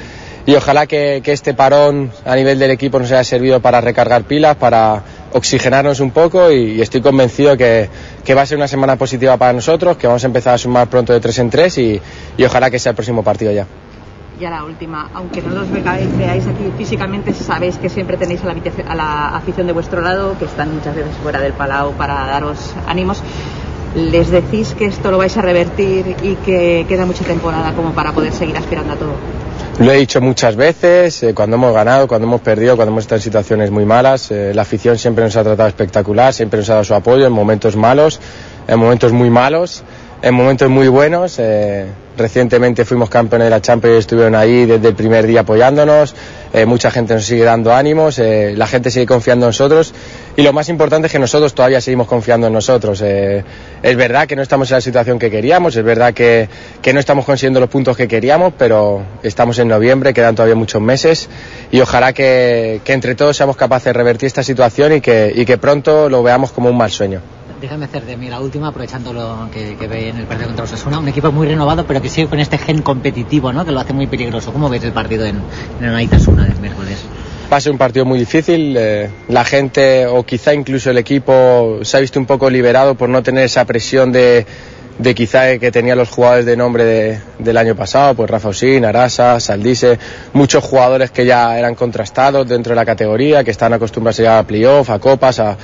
Y ojalá que, este parón a nivel del equipo nos haya servido para recargar pilas, para oxigenarnos un poco y, estoy convencido que, va a ser una semana positiva para nosotros, que vamos a empezar a sumar pronto de tres en tres y ojalá que sea el próximo partido ya. Ya la última, aunque no los veáis aquí físicamente, sabéis que siempre tenéis a la, a la afición de vuestro lado, que están muchas veces fuera del palau para daros ánimos. ¿Les decís que esto lo vais a revertir y que queda mucha temporada como para poder seguir aspirando a todo? Lo he dicho muchas veces, eh, cuando hemos ganado, cuando hemos perdido, cuando hemos estado en situaciones muy malas. Eh, la afición siempre nos ha tratado espectacular, siempre nos ha dado su apoyo en momentos malos, en momentos muy malos en momentos muy buenos. Eh, recientemente fuimos campeones de la Champions y estuvieron ahí desde el primer día apoyándonos. Eh, mucha gente nos sigue dando ánimos, eh, la gente sigue confiando en nosotros y lo más importante es que nosotros todavía seguimos confiando en nosotros. es verdad que no estamos en la situación que queríamos, es verdad que, que, no estamos consiguiendo los puntos que queríamos, pero estamos en noviembre, quedan todavía muchos meses y ojalá que, que entre todos seamos capaces de revertir esta situación y que, y que pronto lo veamos como un mal sueño déjame hacer de mí la última, aprovechando lo que, que ve en el partido contra Osasuna. Un equipo muy renovado, pero que sigue con este gen competitivo, ¿no? Que lo hace muy peligroso. ¿Cómo ves el partido en, en el Aitasuna del miércoles? Va a ser un partido muy difícil. Eh, la gente, o quizá incluso el equipo, se ha visto un poco liberado por no tener esa presión de, de quizá que tenían los jugadores de nombre del año pasado, pues Rafa Osín, Arasa, Saldise, muchos jugadores que ya eran contrastados dentro de la categoría, que están acostumbrados a playoff, a copas, a,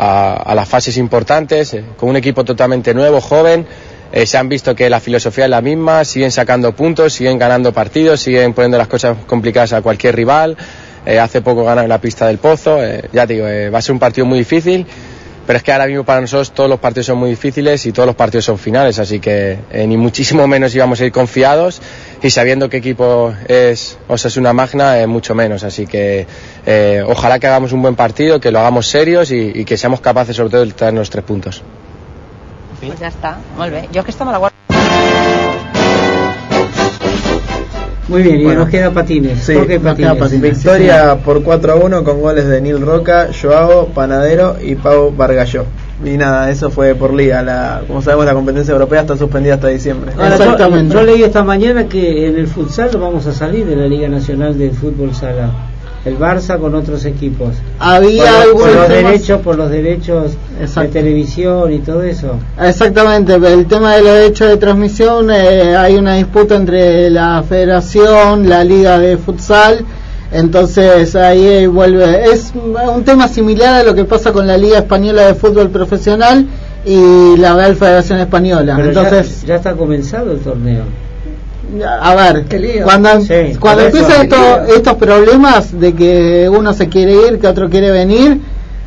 a, las fases importantes, eh, con un equipo totalmente nuevo, joven. Eh, se han visto que la filosofía es la misma, siguen sacando puntos, siguen ganando partidos, siguen poniendo las cosas complicadas a cualquier rival. Eh, hace poco ganaron la pista del Pozo. ya digo, va a ser un partido muy difícil pero es que ahora mismo para nosotros todos los partidos son muy difíciles y todos los partidos son finales, así que ni muchísimo menos íbamos a ir confiados y sabiendo qué equipo es una Magna, mucho menos. Así que eh, ojalá que hagamos un buen partido, que lo hagamos serios y, que seamos capaces sobre todo de traer los tres puntos. Pues ya está, muy bien. Yo que estamos la guardia. Muy bien, y nos queda patines. Sí, patines? Victoria por 4 a 1 con goles de Nil Roca, Joao, Panadero y Pau Vargalló. Y nada, eso fue por liga. La, como sabemos, la competencia europea está suspendida hasta diciembre. Exactamente. Yo, leí esta mañana que en el futsal vamos a salir de la Liga Nacional de Fútbol Sala. El Barça con otros equipos. Había por, los derechos, por los derechos de televisión y todo eso. Exactamente, el tema de los derechos de transmisión, eh, hay una disputa entre la Federación, la Liga de Futsal entonces ahí vuelve. Es un tema similar a lo que pasa con la Liga Española de Fútbol Profesional y la Real Federación Española. Entonces ya, está comenzado el torneo. A ver, cuando, cuando empiezan estos problemas de que uno se quiere ir, que otro quiere venir,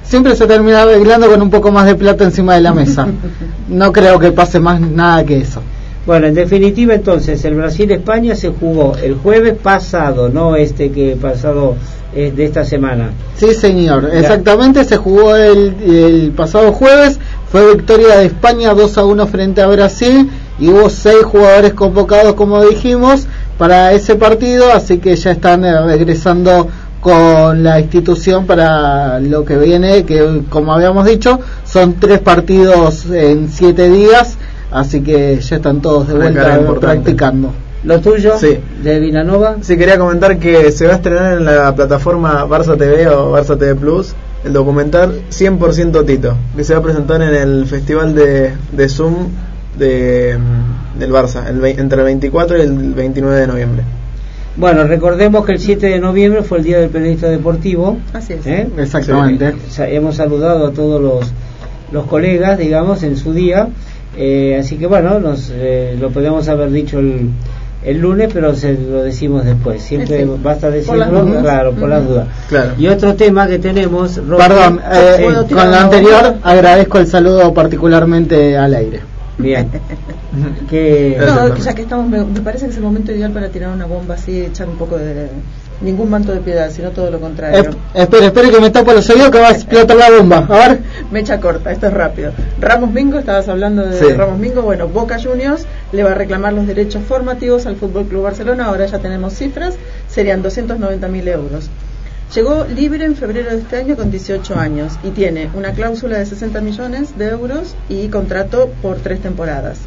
siempre se termina arreglando con un poco más de plata encima de la mesa. no creo que pase más nada que eso. Bueno, en definitiva entonces el Brasil-España se jugó el jueves pasado, no este que pasado eh, de esta semana. Sí, señor, exactamente, se jugó el, pasado jueves, fue victoria de España 2 a 1 frente a Brasil y hubo seis jugadores convocados, como dijimos, para ese partido, así que ya están eh, regresando con la institución para lo que viene, que como habíamos dicho, son tres partidos en siete días así que ya están todos de vuelta practicando. ¿Lo tuyo? Sí. ¿De Vilanova? Sí, quería comentar que se va a estrenar en la plataforma Barça TV o Barça TV Plus el documental 100% Tito, que se va a presentar en el festival de, de Zoom de, del Barça, el, entre el 24 y el 29 de noviembre. Bueno, recordemos que el 7 de noviembre fue el Día del Periodista Deportivo. Así es. ¿eh? Exactamente. hemos saludado a todos los, los colegas, digamos, en su día. Eh, así que bueno, nos, eh, lo podemos haber dicho el, el lunes, pero se lo decimos después. Siempre basta decirlo, claro, por las dudas. Y otro tema que tenemos. Perdón, con lo anterior agradezco el saludo particularmente al aire. Bien. que... No, ya que estamos, me, parece que es el momento ideal para tirar una bomba así, echar un poco de. Ningún manto de piedad, sino todo lo contrario. espere, espere que me tapo los oídos que va a explotar la bomba. A ver. Mecha corta, esto es rápido. Ramos Mingo, estabas hablando de Ramos Mingo. Bueno, Boca Juniors le va a reclamar los derechos formativos al Fútbol Club Barcelona. Ahora ya tenemos cifras, serían 290 mil euros. Llegó libre en febrero de este año con 18 años y tiene una cláusula de 60 millones de euros y contrato por tres temporadas.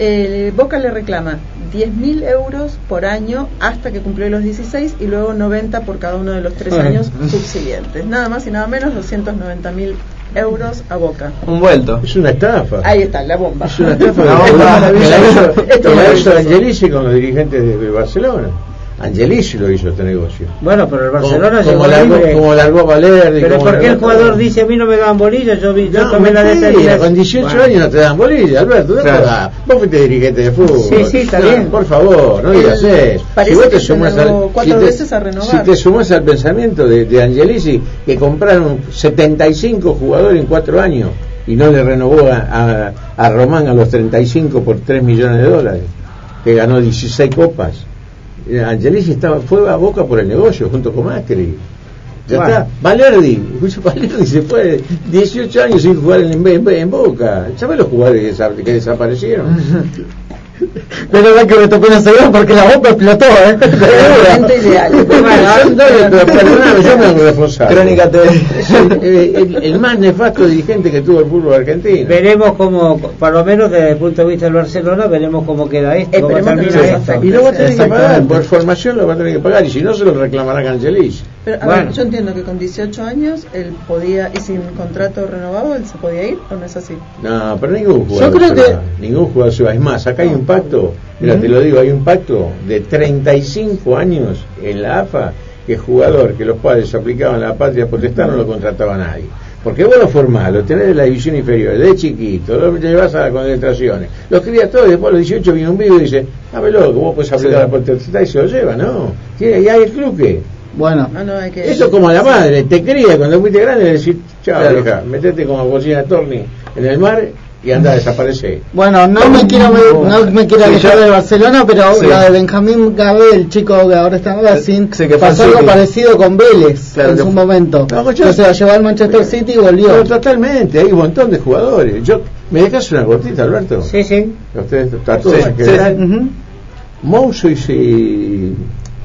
El Boca le reclama 10.000 euros por año hasta que cumplió los 16 y luego 90 por cada uno de los tres años subsiguientes. Nada más y nada menos 290.000 euros a Boca. Un vuelto. Es una estafa. Ahí está, la bomba. Es una estafa. la bomba. Esto lo hizo Angelici con los dirigentes de Barcelona. Angelici lo hizo este negocio. Bueno, pero el Barcelona como, como, largó, como largó Valerdi. Pero ¿por qué el jugador dice a mí no me dan bolilla? Yo, vi, yo tomé la determinación. Con 18 años no te dan bolilla, Alberto. Claro. Vos fuiste dirigente de fútbol. Sí, sí, está bien. Por favor, no digas eso. Si vos te sumás al, si veces a renovar. Si te sumás al pensamiento de, de Angelici, que compraron 75 jugadores en 4 años y no le renovó a, a, a Román a los 35 por 3 millones de dólares, que ganó 16 copas Angelici estaba, fue a Boca por el negocio junto con Macri. Ya está. Valerdi, Valerdi se fue 18 años sin jugar en, en, Boca. ¿Sabes los jugadores que desaparecieron? Pero verdad que me tocó una segunda porque la bomba explotó, ¿eh? ideal. Crónica el, el, más nefasto dirigente que tuvo el fútbol argentino. Veremos cómo, por lo menos desde el punto de vista del Barcelona, veremos cómo queda esto. Cómo esto. Y lo va a tener que pagar, por formación lo va a tener que pagar, y si no se lo reclamará Cancelis. Pero, a ver, yo entiendo que con 18 años él podía, y sin contrato renovado, él se podía ir, ¿o no es así? No, pero ningún jugador. Yo creo que. Ningún jugador se va. Es más, acá hay un pacto, mira, te lo digo, hay un pacto de 35 años en la AFA que jugador que los padres aplicaban la patria potestad no lo contrataba nadie. Porque vos lo formás, lo tenés de la división inferior, de chiquito, lo llevas a las concentraciones, lo crías todo y después a los 18 viene un vivo y dice, ah, loco, vos puedes aplicar la potestad y se lo lleva, ¿no? Y hay el club que bueno, ah, eso como la madre, te cría cuando fuiste grande le decís, chao, metete como bocina Torni en el mar y anda a desaparecer. Bueno, no me quiero no me quiero alejar de Barcelona, pero la de Benjamín Gabel, el chico que ahora está en Racing, pasó algo parecido con Vélez en su momento. No, pues o sea, llevó al Manchester City y volvió. totalmente, hay un montón de jugadores. Yo ¿Me dejas una cortita, Alberto? Sí, sí. Ustedes todos sí, sí. y,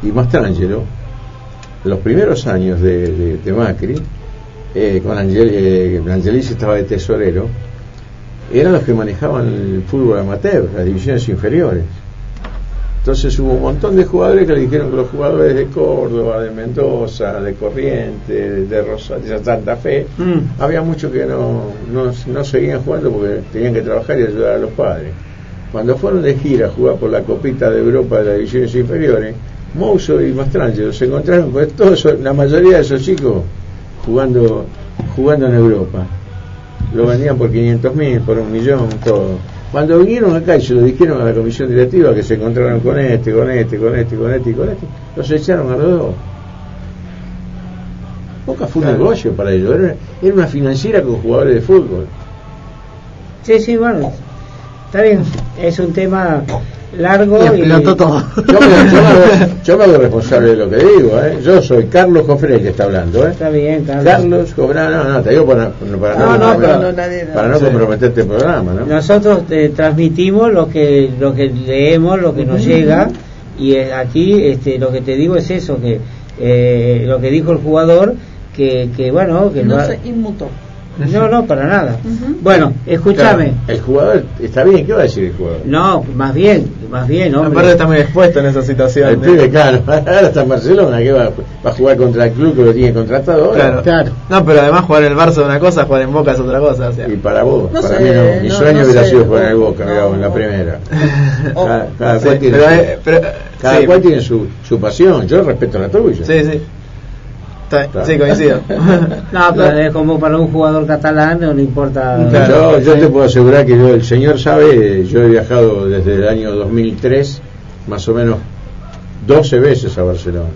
y Mastrangelo los primeros años de, Macri, eh, con Angel, eh, Angelici estaba de tesorero, eran los que manejaban el fútbol amateur, las divisiones inferiores. Entonces hubo un montón de jugadores que le dijeron que los jugadores de Córdoba, de Mendoza, de Corrientes, de Rosario, de Santa Fe, mm. había muchos que no, no, seguían jugando porque tenían que trabajar y ayudar a los padres. Cuando fueron de gira a jugar por la Copita de Europa de las divisiones inferiores, Mouso y Mastrangelo se encontraron con todos, la mayoría de esos chicos jugando jugando en Europa. Lo vendían por 500 mil, por un millón, todo. Cuando vinieron acá y se lo dijeron a la comisión directiva que se encontraron con este, con este, con este, con este y con este, los echaron a los dos. Boca fue un negocio para ellos, era, era una financiera con jugadores de fútbol. Sí, sí, bueno, está bien, es un tema largo y, todo. Yo me, hago responsable de lo que digo, ¿eh? Yo soy Carlos Cofre el que está hablando, ¿eh? Está bien, Carlos. Carlos no, no, te digo para, para no, no, para no comprometerte el programa, ¿no? Nosotros te transmitimos lo que lo que leemos, lo que nos llega y eh, aquí este lo que te digo es eso que eh, lo que dijo el jugador que, que bueno que no se inmutó No, no, para nada. Bueno, escúchame. el jugador está bien, ¿qué va a decir el jugador? No, más bien, más bien, hombre. Aparte está muy expuesto en esa situación. El pibe, claro, ahora está en Barcelona, que va, va, a jugar contra el club que lo tiene contratado Claro, claro. No, pero además jugar en el Barça es una cosa, jugar en Boca es otra cosa. O sea. Y para vos, para mí no. Mi sueño hubiera sido jugar en el Boca, en la primera. cada, cual tiene, pero, cada cual tiene su, su pasión, yo respeto la tuya. Sí, sí. Sí, coincido. no, pero es como para un jugador catalán, no le importa. yo, yo te puedo asegurar que yo, el señor sabe, yo he viajado desde el año 2003, más o menos 12 veces a Barcelona.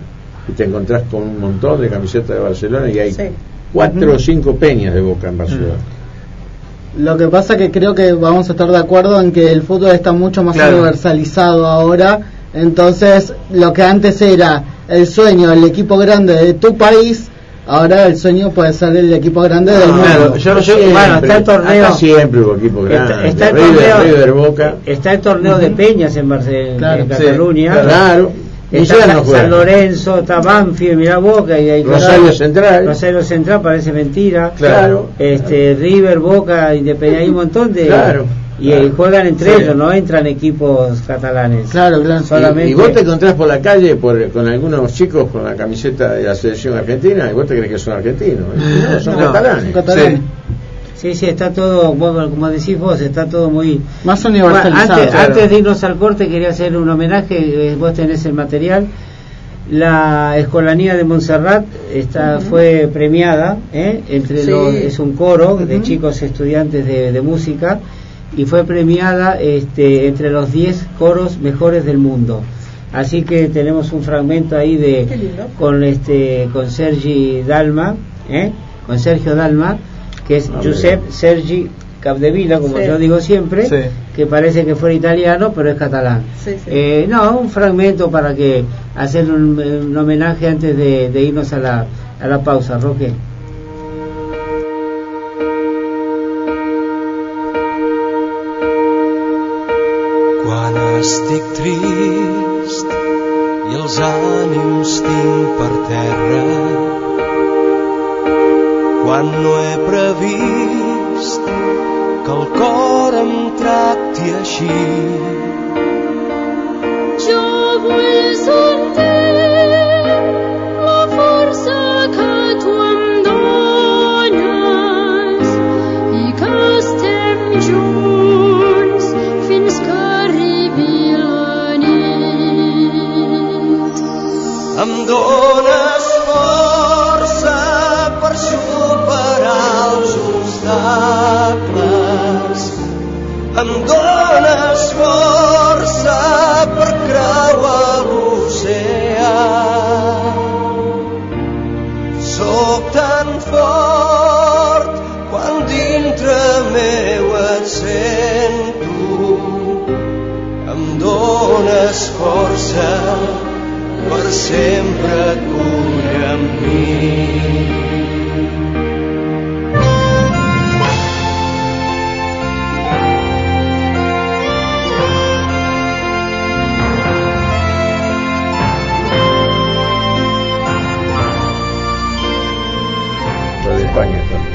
Y te encontrás con un montón de camisetas de Barcelona y hay cuatro o cinco peñas de boca en Barcelona. Lo que pasa que creo que vamos a estar de acuerdo en que el fútbol está mucho más universalizado ahora. Entonces, lo que antes era el sueño del equipo grande de tu país, ahora el sueño puede ser el equipo grande del mundo. yo, bueno, está el torneo. siempre hubo equipo grande. Está, el torneo, Boca. está el torneo de Peñas en, Barcelona, en Cataluña. claro. Está San Lorenzo, está Banfield, mira Boca y hay Rosario Central. Rosario Central parece mentira. Claro. Este River, Boca, Independiente, hay un montón de claro y juegan entre ellos, no entran equipos catalanes. Claro, claro. Solamente... Y, vos te encontrás por la calle por, con algunos chicos con la camiseta de la selección argentina y vos te crees que son argentinos. No, son catalanes. Sí. Sí. está todo, como decís vos, está todo muy... Más universalizado. antes, de irnos al corte quería hacer un homenaje, eh, vos tenés el material. La Escolanía de Montserrat está, fue premiada, ¿eh? entre los, es un coro de chicos estudiantes de, de música y fue premiada este, entre los 10 coros mejores del mundo. Así que tenemos un fragmento ahí de con este con Sergi Dalma, ¿eh? con Sergio Dalma, que es Giuseppe Sergi Capdevila, como yo digo siempre, que parece que fuera italiano, pero es catalán. Eh, no, un fragmento para que hacer un, homenaje antes de, de irnos a la, a la pausa, Roque. estic trist quan no he previst que el cor em tracti així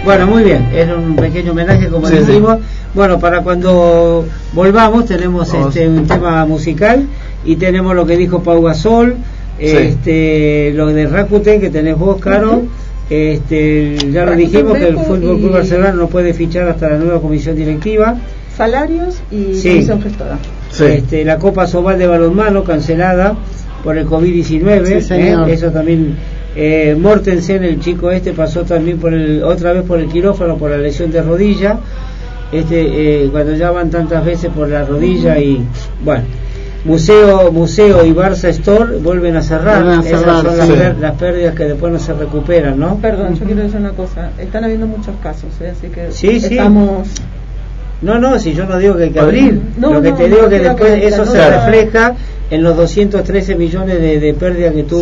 Bueno, muy bien, era un pequeño homenaje como decimos. Bueno, para cuando volvamos tenemos este un tema musical y tenemos lo que dijo Pau Gasol, este, lo de Rakuten que tenés vos, Caro. Este, ya lo dijimos que el Fútbol Club Barcelona no puede fichar hasta la nueva comisión directiva. Salarios y comisión gestora. Este, la Copa Sobal de balonmano cancelada por el COVID-19. ¿eh? Eso también. Eh, Mortensen, el chico este, pasó también por el, otra vez por el quirófano por la lesión de rodilla. Este, eh, cuando ya van tantas veces por la rodilla y bueno Museo, Museo y Barça Store vuelven a cerrar. Esas son las, pérdidas que después no se recuperan, ¿no? Perdón, yo quiero decir una cosa. Están habiendo muchos casos, ¿eh? así que estamos. No, no, si yo no digo que hay que abrir. Lo que te digo que después eso se refleja en los 213 millones de, de pérdidas que tuvo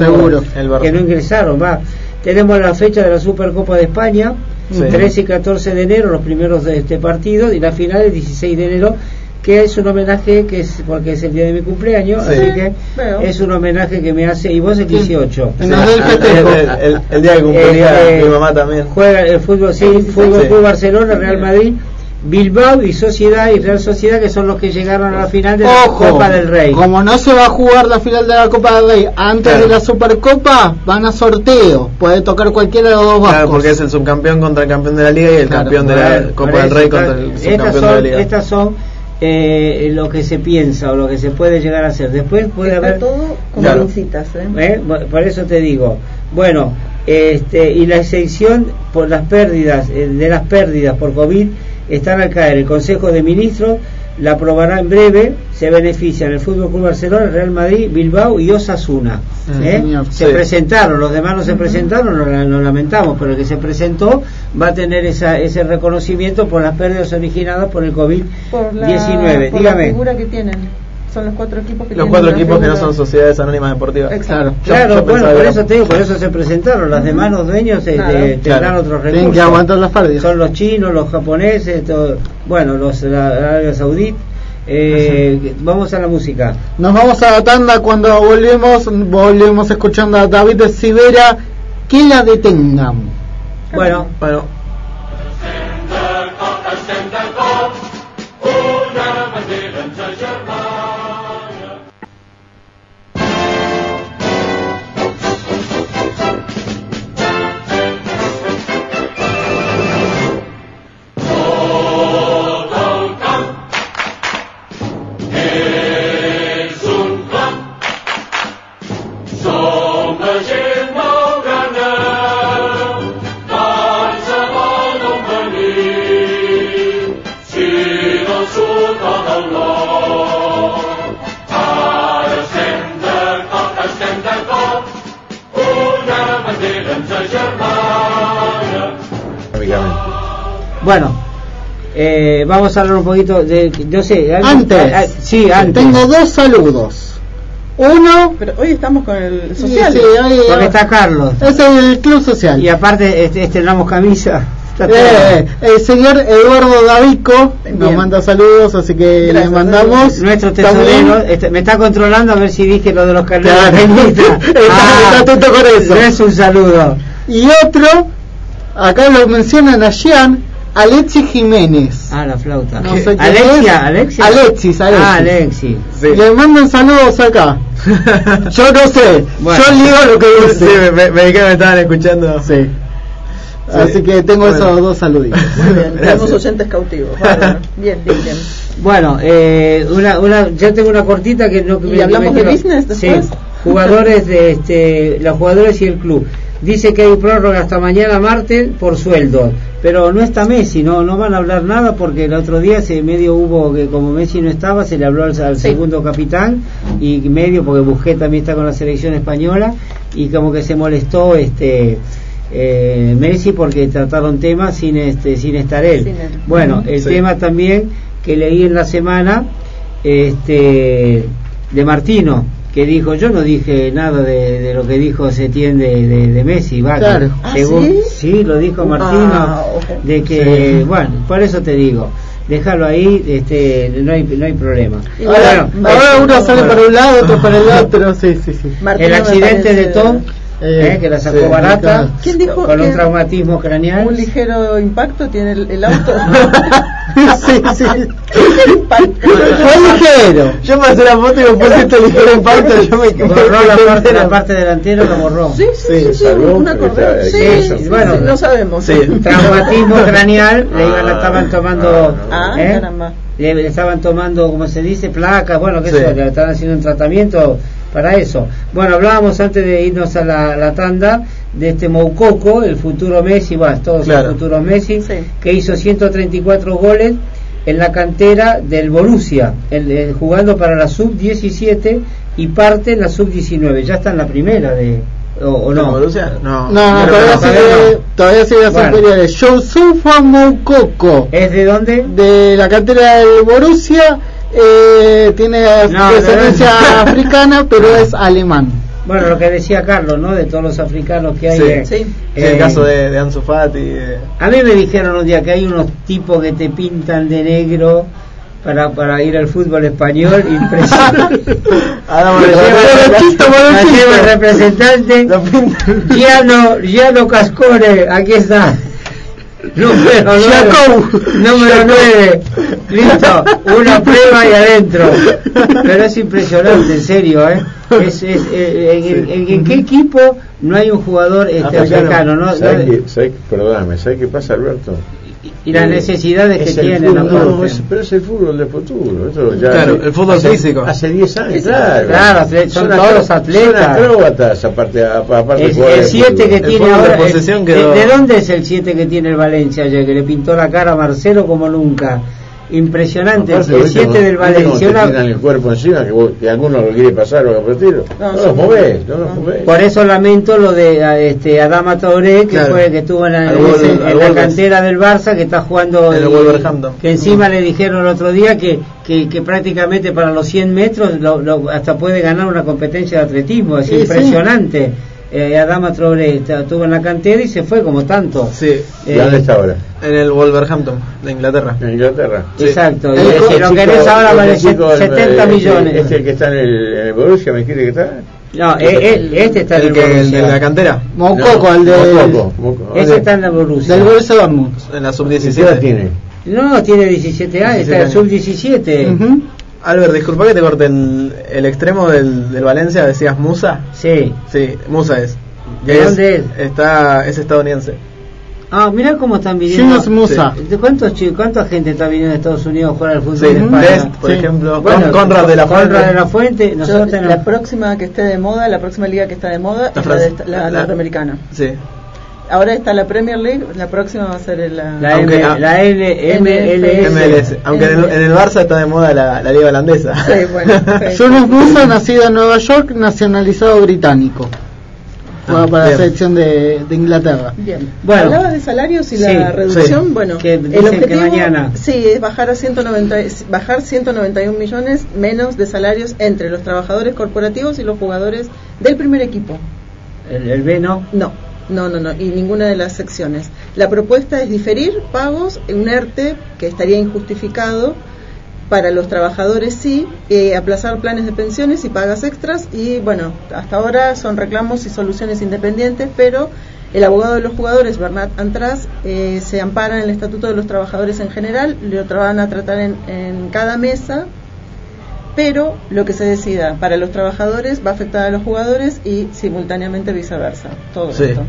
que no ingresaron. Va. Tenemos la fecha de la Supercopa de España, 13 y 14 de enero, los primeros de este partido, y la final el 16 de enero que es un homenaje que es porque es el día de mi cumpleaños, Sí. así que veo. es un homenaje que me hace y vos el 18. Sí, el, el- el día que cumplía Eh, eh, mi mamá también. Juega el fútbol, sí, fútbol Sí. Club Barcelona, Real Madrid, Bilbao y Sociedad y Real Sociedad que son los que llegaron a la final de la Copa del Rey. como no se va a jugar la final de la Copa del Rey antes Claro. de la Supercopa, van a sorteo. Puede tocar cualquiera de los dos Claro, vascos. porque es el subcampeón contra el campeón de la liga y el Claro, campeón de la Copa del Rey contra el estas subcampeón de la son, liga. estas son eh, lo que se piensa o lo que se puede llegar a hacer. Después puede Está haber todo con Claro. pincitas, ¿eh? ¿Eh? Por eso te digo, bueno, este, y la exención por las pérdidas, eh, de las pérdidas por COVID, están al caer. El Consejo de Ministros la aprobará en breve, se benefician el Fútbol Club Barcelona, el Real Madrid, Bilbao y Osasuna. ¿eh? señor. Se Sí. presentaron, los demás no se presentaron, lo, lo lamentamos, pero el que se presentó va a tener esa, ese reconocimiento por las pérdidas originadas por el Por la, COVID-19. por la Dígame. figura que tienen. Son los cuatro equipos que Los cuatro equipos que no son sociedades anónimas deportivas. Exacto. Yo- Claro, yo bueno, por eso te digo, por eso se presentaron. Los demás, los dueños, eh, Claro. eh, tendrán Claro. otros recursos. Tienen que aguantar las pérdidas. Son los chinos, los japoneses, todo- bueno, los la Arabia Saudita. Eh, vamos a la música. Nos vamos a la tanda cuando volvemos, volvemos escuchando a David de Sivera, que la detengan. Bueno, Bueno, bueno. Eh, vamos a hablar un poquito de, no sé, algo- Antes, ah, sí, antes. tengo dos saludos. Uno, Pero hoy estamos con el sí, social. sí, hoy- Porque está Carlos. es el Club Social. Y aparte este, estrenamos camisa. Está todo. Eh, el señor Eduardo Davico nos Bien. manda saludos, así que Gracias, le mandamos. Nuestro tesorero este, me está controlando a ver si dije lo de los carneros Claro. Está- está atento con eso. No es un saludo. Y otro, acá lo mencionan a Jean, Alexis Jiménez. Ah, la flauta. No sé Alexia. Alexia. Alexis, Alexis. Ah, Alexis. sí. Le mandan saludos acá. Yo no sé, Bueno. yo digo lo que Sí, dice. me, me, me dijeron que me estaban escuchando. Sí. Así que tengo Bueno. esos dos saluditos. Muy bien, tenemos oyentes cautivos. Bien, bien, bien. Bueno, eh, una, una, yo tengo una cortita que no. ¿Y hablamos de business Sí, después? jugadores de este, los jugadores y el club. Dice que hay prórroga hasta mañana martes por sueldo, pero no está Messi, no no van a hablar nada porque el otro día se medio hubo que como Messi no estaba se le habló al, al Sí. segundo capitán y medio porque Busquets también está con la selección española y como que se molestó este eh, Messi porque trataron temas sin este sin estar él. Sin él. Bueno, el Sí. tema también que leí en la semana este de Martino que dijo yo no dije nada de, de lo que dijo Setién de, de, de Messi va Claro. ¿Ah, según- sí? lo dijo Martino Ah, de que bueno por eso te digo déjalo ahí este no hay no hay problema Ahora, Bueno, ahora uno sale bueno. para un lado, otro para el otro, sí, sí, sí. Martino el accidente parece- de Tom Eh, eh, que la sacó sí, barata. ¿Quién dijo con un traumatismo craneal Un ligero impacto tiene el, el auto. sí, sí. Impacto. Fue ligero. Yo me hace la foto y me puse este ligero impacto. Yo me borró la parte, la parte delantera lo borró Sí, sí, sí, sí, salud, una correa. Sí, está- sí, sí, bueno. sí, no sabemos. Sí. traumatismo craneal le iban estaban tomando Ah, ¿eh? caramba. le, le estaban tomando como se dice placas bueno que Sí. eso le estaban haciendo un tratamiento para eso bueno hablábamos antes de irnos a la, la tanda de este Moukoko el futuro Messi bueno todos Claro. son futuros Messi Sí. que hizo 134 goles en la cantera del Borussia el- el- jugando para la sub 17 y parte en la sub 19 ya está en la primera de o, o no Borussia? No. No, no, todavía sigue, todavía sigue las Bueno. Moukoko, ¿Es de dónde? de la cantera del Borussia, eh, tiene No, descendencia no, no. africana, pero es alemán. Bueno, lo que decía Carlos, ¿no? De todos los africanos que hay. Sí. eh, Sí. Sí, eh, el caso de, de Ansu Fati. de- A mí me dijeron un día que hay unos tipos que te pintan de negro para, para ir al fútbol español impresionante el representante Giano, Giano Cascore aquí está número 9 número 9 listo una prueba y adentro. Pero es impresionante en serio ¿eh? es, es, eh, en, en, qué equipo no hay un jugador este, africano ¿no? ¿Sabes, perdóname ¿sabes qué pasa Alberto? Y las necesidades que tienen no, pero es el fútbol del futuro Esto ya claro el fútbol hace, físico. hace 10 años claro, claro son, son todos los atletas. son acróbatas aparte, aparte el 7 que tiene ahora de, de, de, dónde es el 7 que tiene el Valencia ayer que le pintó la cara a Marcelo como nunca impresionante Aparte, el 7 del Valencia no tiran el cuerpo encima que, vos, que alguno lo quiere pasar o retiro. No, no los movés no los movés. Por eso lamento lo de este Adama Touré que claro. fue que estuvo en la, en ese, en la cantera del Barça que está jugando el Wolverhampton. que encima -huh. le dijeron el otro día que, que, que prácticamente para los 100 metros lo, lo, hasta puede ganar una competencia de atletismo es sí, impresionante. sí eh, Adama Traoré estuvo en la cantera y se fue como tanto. Sí. Eh, ¿Dónde está ahora? En el Wolverhampton, de Inglaterra. En Inglaterra. Sí. Exacto. El, y si lo querés ahora vale 70 el, millones. Este, este el que está en el, en el Borussia, ¿me quiere que está? No, el, este está el, que, el de la cantera. Mococo, no, el de. Mococo, Mococo. Ese está en la Borussia. Del Borussia Dortmund. En la ¿Qué sub-17 tiene? No, tiene 17 años, está en el sub-17. Uh -huh. Albert, disculpa que te corte el, extremo del, del Valencia, decías Musa. Sí. Sí, Musa es. ¿De es, dónde es? Está, es estadounidense. Ah, mira cómo están viniendo. Sí, Musa. ¿De cuántos chicos, cuánta gente está viniendo de Estados Unidos a jugar al fútbol sí, en España? Por sí. ejemplo, bueno, Conrad de la Fuente. Conrad de la Fuente. Nosotros Yo, tenemos... La próxima que esté de moda, la próxima liga que está de moda la es la, de, la, la, norteamericana. Sí. Ahora está la Premier League, la próxima va a ser la, la, aunque, M, la L, MLS. MLS. Aunque en el, en el, Barça está de moda la, la liga holandesa. Sí, bueno. Sí. Jonas Musa, nacido en Nueva York, nacionalizado británico. Juega ah, para bien. la selección de, de, Inglaterra. Bien. Bueno, Hablabas de salarios y sí, la reducción. Sí. Bueno, que el objetivo que mañana. sí es bajar a 190, bajar 191 millones menos de salarios entre los trabajadores corporativos y los jugadores del primer equipo. ¿El, el B no? No. No, no, no, y ninguna de las secciones. La propuesta es diferir pagos, un ERTE que estaría injustificado para los trabajadores sí, eh, aplazar planes de pensiones y pagas extras y bueno, hasta ahora son reclamos y soluciones independientes, pero el abogado de los jugadores, Bernat Antras, eh, se ampara en el Estatuto de los Trabajadores en general, lo van a tratar en, en cada mesa, pero lo que se decida para los trabajadores va a afectar a los jugadores y simultáneamente viceversa. Todo sí. esto.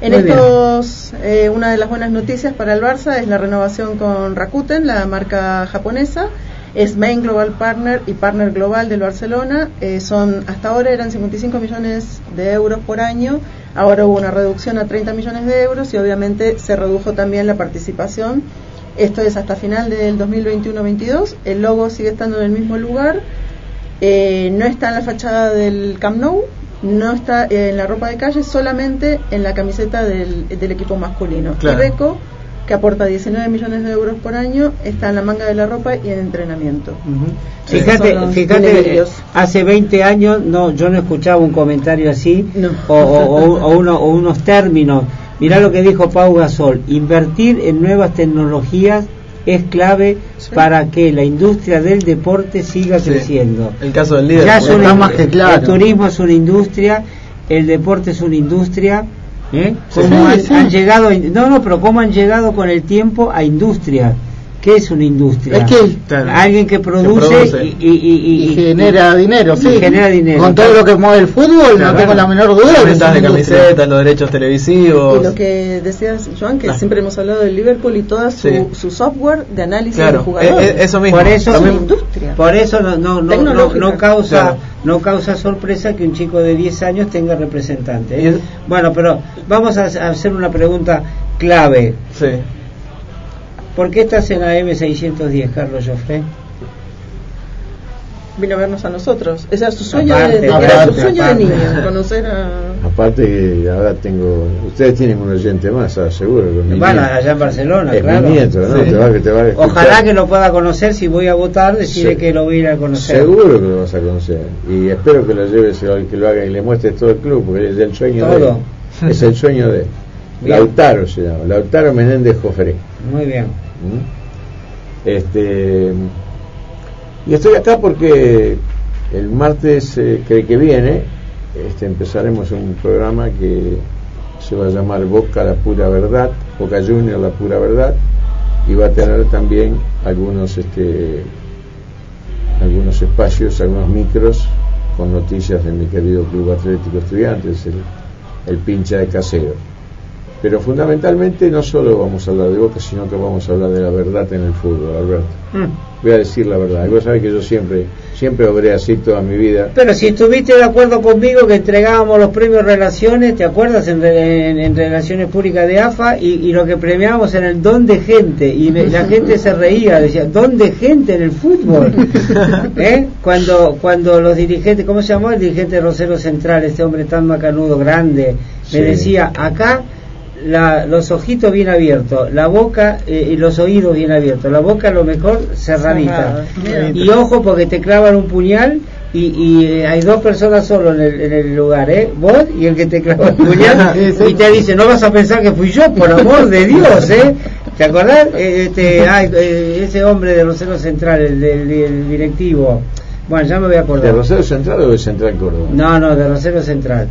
En Muy estos, eh, una de las buenas noticias para el Barça es la renovación con Rakuten, la marca japonesa. Es main global partner y partner global del Barcelona. Eh, son hasta ahora eran 55 millones de euros por año. Ahora hubo una reducción a 30 millones de euros y obviamente se redujo también la participación. Esto es hasta final del 2021-22. El logo sigue estando en el mismo lugar. Eh, no está en la fachada del Camp Nou, no está en la ropa de calle, solamente en la camiseta del, del equipo masculino. Claro. Ibeco, que aporta 19 millones de euros por año, está en la manga de la ropa y en entrenamiento. Uh -huh. Fíjate, fíjate hace 20 años no, yo no escuchaba un comentario así no. o, o, o, uno, o unos términos. Mirá lo que dijo Pau Gasol, invertir en nuevas tecnologías es clave sí. para que la industria del deporte siga Sí. creciendo. El caso del líder. Ya es una- más que claro. El turismo es una industria, el deporte es una industria. ¿eh? Sí. ¿Cómo Sí, han, han llegado? no, no, pero cómo han llegado con el tiempo a industria. ¿Qué es una industria? Es que Claro. alguien que produce, produce. Y, y- y- y y- genera dinero, sí. y genera dinero. Con todo lo que mueve el fútbol, Claro. no tengo la menor duda. Las ventas de camisetas, los derechos televisivos. Y lo que decías, Joan, que siempre hemos hablado del Liverpool y toda su, Sí. su software de análisis Claro, de jugadores. eh, eh, eso mismo. Por eso, es una industria. por eso no, no, no, no, causa Claro. no causa sorpresa que un chico de 10 años tenga representante. ¿eh? Bueno, pero vamos a a hacer una pregunta clave. Sí. ¿Por qué estás en la M610, Carlos Joffre? Vino a vernos a nosotros. Ese era su sueño, Aparte, de, era aparte, su sueño aparte. de niño, conocer a... Aparte que ahora tengo... Ustedes tienen un oyente más, ah, seguro. Van allá en Barcelona, Es claro. mi nieto, ¿no? Sí. Te va, te va a escuchar. Ojalá que lo pueda conocer. Si voy a votar, decirle Sí. que lo voy a ir a conocer. Seguro que lo vas a conocer. Y espero que lo lleves, que lo haga y le muestres todo el club, porque es el sueño Todo. de él. Es el sueño de él. Bien. Lautaro se llama, Lautaro Menéndez Jofré. Muy bien. ¿Mm? Este, Y estoy acá porque el martes eh, que, viene este, empezaremos un programa que se va a llamar Boca la pura verdad, Boca Junior la pura verdad, y va a tener también algunos este, algunos espacios, algunos micros con noticias de mi querido Club Atlético Estudiantes, el, el pincha de casero. Pero fundamentalmente no solo vamos a hablar de Boca, sino que vamos a hablar de la verdad en el fútbol, Alberto. Mm. Voy a decir la verdad. Y vos sabés que yo siempre, siempre obré así toda mi vida. Pero si estuviste de acuerdo conmigo que entregábamos los premios Relaciones, ¿te acuerdas? En, en- en Relaciones Públicas de AFA y, y lo que premiábamos era el don de gente. Y me- la gente se reía, decía, don de gente en el fútbol. ¿Eh? Cuando, cuando los dirigentes, ¿cómo se llamó el dirigente Rosero Central, este hombre tan macanudo, grande? Me Sí. decía, acá la- los ojitos bien abiertos, la boca eh, y los oídos bien abiertos, la boca a lo mejor cerradita. Cerrada. Y ojo porque te clavan un puñal y, y, eh, hay dos personas solo en el, en el lugar, ¿eh? Vos y el que te clava el puñal y te dice, no vas a pensar que fui yo, por amor de Dios, ¿eh? ¿Te acordás? Eh, este, ay, eh, ese hombre de Rosero Central, el, del el directivo. Bueno, ya me voy a acordar. ¿De Rosario Central o de Central Córdoba? No, no, de Rosero Central.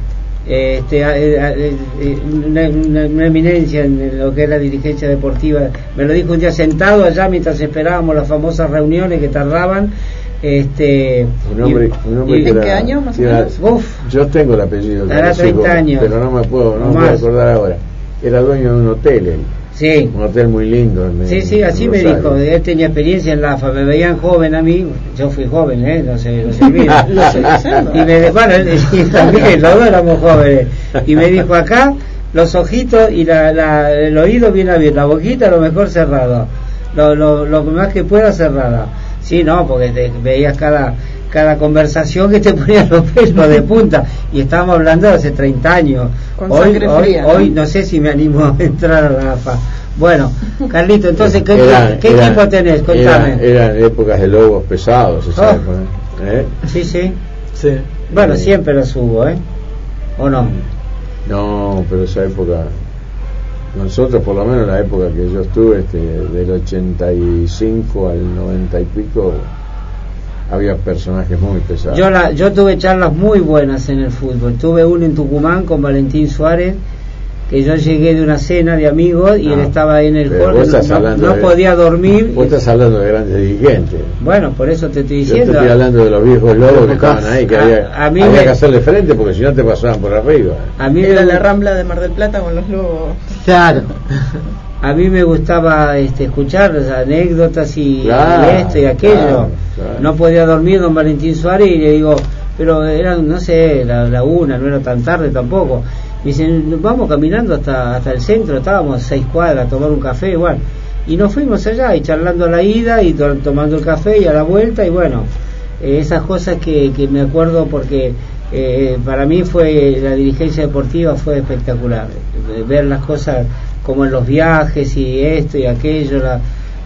Este, a- eh, a- eh, eh, una, una- una eminencia en lo que es la dirigencia deportiva. Me lo dijo un día sentado allá mientras esperábamos las famosas reuniones que tardaban. Este, Un hombre, y- un hombre y- que ¿En era- qué año, más o era- menos? Uf. Yo tengo el apellido, lo Hará conozco, 30 años. pero no me puedo, no me puedo acordar ahora. Era dueño de un hotel, él. Sí. un hotel muy lindo. en- Sí, sí, así me dijo. Él tenía experiencia en la AFA. Me veían joven a mí. Yo fui joven, ¿eh? No se, no siendo. y me bueno, él- y también, los dos éramos jóvenes. Y me dijo acá, los ojitos y la, la- el oído bien abierto, la boquita a lo mejor cerrado. Lo, lo, lo más que pueda cerrada. Sí, no, porque te veías cada cada conversación que te ponía los pelos de punta y estábamos hablando de hace 30 años Con hoy, hoy, fría, ¿no? hoy no sé si me animo a entrar a la AFA bueno, Carlito, entonces, ¿qué, Era- qué era- equipo tenés? Contame. era- eran épocas de lobos pesados, esa Oh. época, ¿eh? Sí, sí. Sí. Bueno, Sí. siempre los hubo, ¿eh? ¿O no? No, pero esa época, nosotros por lo menos la época que yo estuve, este, del 85 al 90 y pico, había personajes muy pesados. Yo, la, yo tuve charlas muy buenas en el fútbol. Tuve uno en Tucumán con Valentín Suárez, que yo llegué de una cena de amigos y No, él estaba ahí en el estás no, hablando no de- podía dormir. Vos estás hablando de grandes dirigentes. Bueno, por eso te estoy Yo te diciendo. estoy hablando de los viejos lobos que estaban ahí, que A- había, a mí había me- que hacerle frente porque si no te pasaban por arriba. A mí, Era me, la rambla de Mar del Plata con los lobos. Claro. a mí me gustaba este, escuchar las anécdotas y, Claro, esto y aquello. claro, claro. No podía dormir don Valentín Suárez y le digo, pero eran, no sé, la, la una, no era tan tarde tampoco. Me dicen, vamos caminando hasta, hasta el centro, estábamos seis cuadras a tomar un café, igual. Y nos fuimos allá y charlando a la ida y to- tomando el café y a la vuelta y bueno, eh, esas cosas que, que me acuerdo porque eh, para mí fue la dirigencia deportiva fue espectacular ver las cosas como en los viajes y esto y aquello la,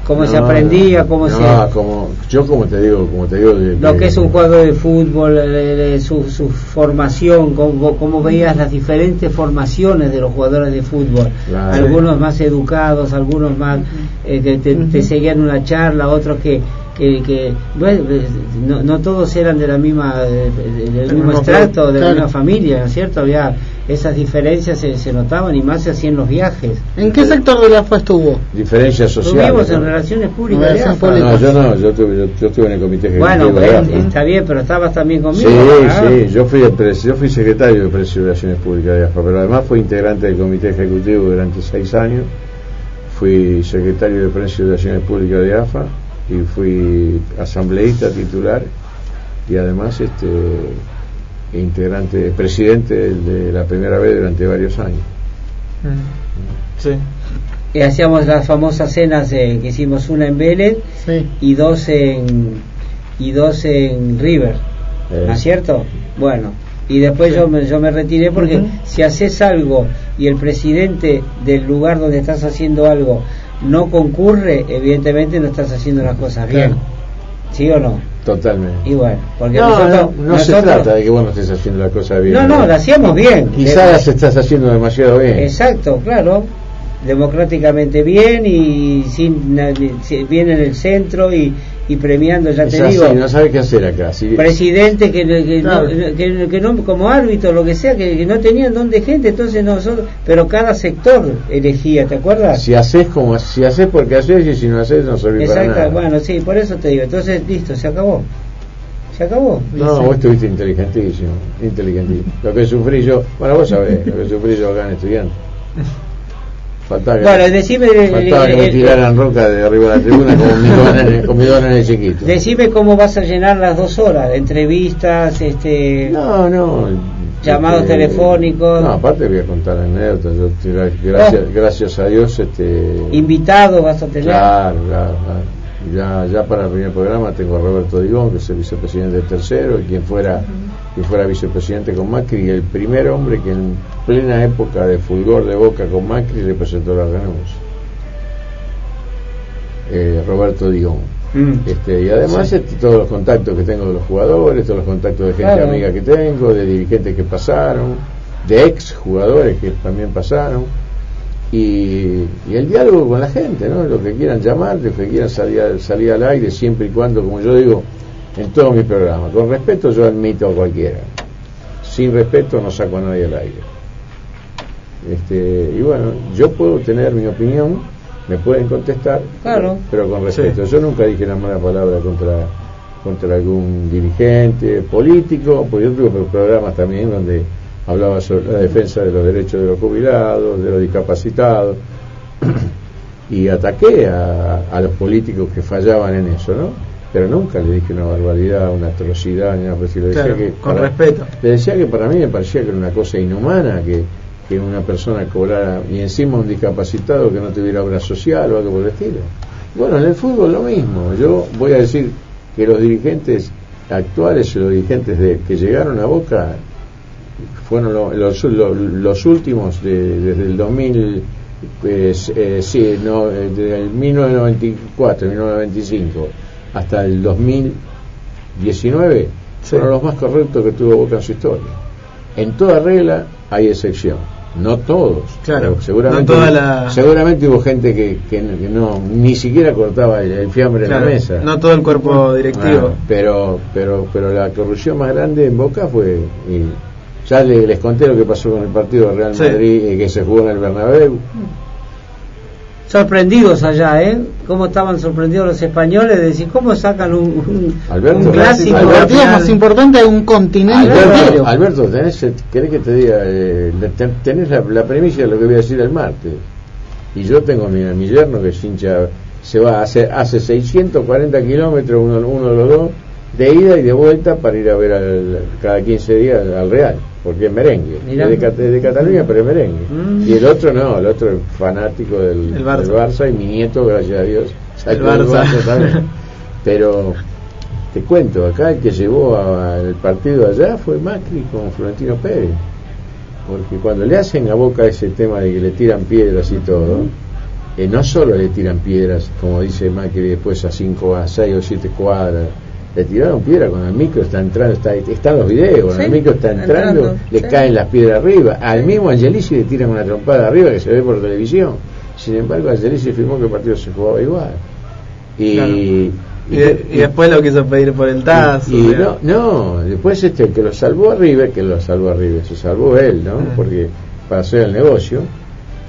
cómo se aprendía cómo no, se como, yo como te digo, como te digo, de- lo que es un juego de fútbol, de su, su formación, cómo, cómo veías las diferentes formaciones de los jugadores de fútbol, Claro. algunos más educados, algunos más eh, que te, te seguían una charla, otros que, que, que, bueno, eh, no, no todos eran de la misma de- de- del mismo extracto, de la misma familia, ¿no es cierto? Había esas diferencias se, se notaban y más se hacían los viajes. ¿En qué sector de la AFA estuvo? diferencias sociales. Tuvimos en ¿no? relaciones públicas. de Relaciones AFA. No, yo no, yo estuve, yo, yo estuve en el comité ejecutivo Bueno, de AFA. está bien, pero estabas también Sí, conmigo. ah. sí, yo fui, el pres- yo fui secretario de Presidio de Relaciones Públicas de AFA, pero además fui integrante del comité ejecutivo durante seis años, fui secretario de Presidio de Relaciones Públicas de AFA y fui asambleísta titular y además este integrante, presidente de la primera vez durante varios años. Sí. Y hacíamos las famosas cenas eh, que hicimos una en Vélez Sí. y dos en y dos en River, Eh, ¿no es cierto? Bueno, y después yo, me, yo me retiré porque si haces algo y el presidente del lugar donde estás haciendo algo no concurre, evidentemente no estás haciendo las cosas bien. ¿Sí o no? Totalmente. Y bueno, porque No, nosotros, no, no se trata de que vos no estés haciendo la cosa bien. No, no, la hacíamos bien. Quizás las estás haciendo demasiado bien. Exacto, claro. Democráticamente bien y sin bien en el centro y, y premiando, ya Es te así, digo. no sabe qué hacer acá. Si- Presidente que, que, Claro. no, que, que no, como árbitro, lo que sea, que, que no tenían dónde gente, entonces nosotros, pero cada sector elegía, ¿te acuerdas? Si haces como si haces porque haces y si no haces no sirve para Exacto, nada. bueno, sí, por eso te digo. Entonces, listo, se acabó. Se acabó. No, Sí. vos estuviste inteligentísimo, inteligentísimo. Lo que sufrí yo, bueno, vos sabés, lo que sufrí yo acá en estudiante. Faltaba que, Bueno, decime el- faltaba que el- me tiraran roca de arriba de la tribuna con mi en el chiquito. Decime cómo vas a llenar las dos horas, entrevistas, este, No, no. llamados este, telefónicos, No, aparte voy a contar anécdotas. Gracias, gracias a Dios, este. invitados vas a tener. Claro, claro, claro. Ya, ya para el primer programa tengo a Roberto Digón, que es el vicepresidente del tercero, y quien fuera, quien fuera vicepresidente con Macri, y el primer hombre que en plena época de fulgor de boca con Macri representó a Ganamos. Eh, Roberto Digón. Mm. Este, y además este, todos los contactos que tengo de los jugadores, todos los contactos de gente Claro. amiga que tengo, de dirigentes que pasaron, de ex jugadores que también pasaron, y, y el diálogo con la gente, ¿no? lo que quieran llamar, lo que quieran salir, al- salir al aire, siempre y cuando, como yo digo, en todo mi programa, con respeto yo admito a cualquiera, sin respeto no saco a nadie al aire. Este, y bueno, yo puedo tener mi opinión, me pueden contestar, Claro. pero con respeto. Yo nunca dije una mala palabra contra contra algún dirigente político, porque yo tuve programas también donde hablaba sobre la defensa de los derechos de los jubilados, de los discapacitados, y ataqué a, a los políticos que fallaban en eso, ¿no? Pero nunca le dije una barbaridad, una atrocidad, ni nada por el estilo. Le decía Claro, que con para- respeto. le decía que para mí me parecía que era una cosa inhumana que, que una persona cobrara y encima un discapacitado que no tuviera obra social o algo por el estilo. Bueno, en el fútbol lo mismo. Yo voy a decir que los dirigentes actuales y los dirigentes de, que llegaron a Boca fueron lo- los, lo- los últimos de- desde el 2000, pues, eh, sí, no, eh, desde el 1994, 1995 hasta el 2019 fueron los más correctos que tuvo Boca en su historia. En toda regla hay excepción, no todos. Claro, seguramente, no toda la- seguramente hubo gente que, que, no- que no ni siquiera cortaba el, el fiambre Claro, en la mesa. no todo el cuerpo directivo. Ah, pero, pero, pero la corrupción más grande en Boca fue. y ya le- les conté lo que pasó con el partido de Real Sí. Madrid eh, que se jugó en el Bernabéu. Sorprendidos allá, ¿eh? ¿Cómo estaban sorprendidos los españoles de decir cómo sacan un, un, Alberto, un clásico? El partido más importante de un continente Alberto. Alberto, tenés, ¿querés que te diga? eh, ten- tenés la, la premisa de lo que voy a decir el martes. Y yo tengo mi, mi yerno que es hincha, se va, hace, hace 640 kilómetros, uno, uno de los dos, de ida y de vuelta para ir a ver al- cada 15 días al Real, porque es merengue. Mirá. Es de, Cat- es de Cataluña, pero es merengue. Mm. Y el otro no, el otro es fanático del, El Barça. del Barça y mi nieto, gracias a Dios, El Barça. también. Pero te cuento, acá el que llevó al partido allá fue Macri con Florentino Pérez. Porque cuando le hacen a Boca ese tema de que le tiran piedras y todo, eh, no solo le tiran piedras, como dice Macri después a 5, a 6 o 7 cuadras, le tiraron piedra cuando el micro está entrando, está, están los videos, cuando Sí, el micro está entrando, entrando, le sí. caen las piedras arriba. Al mismo Angelici le tiran una trompada arriba que se ve por televisión. Sin embargo, Angelici afirmó que el partido se jugaba igual. Y, Claro. y- Y, de- y después lo quiso pedir por el TAS. y- y no, no, después este el que lo salvó a River, que lo salvó a River, se salvó él, ¿no? Mm. Porque para hacer el negocio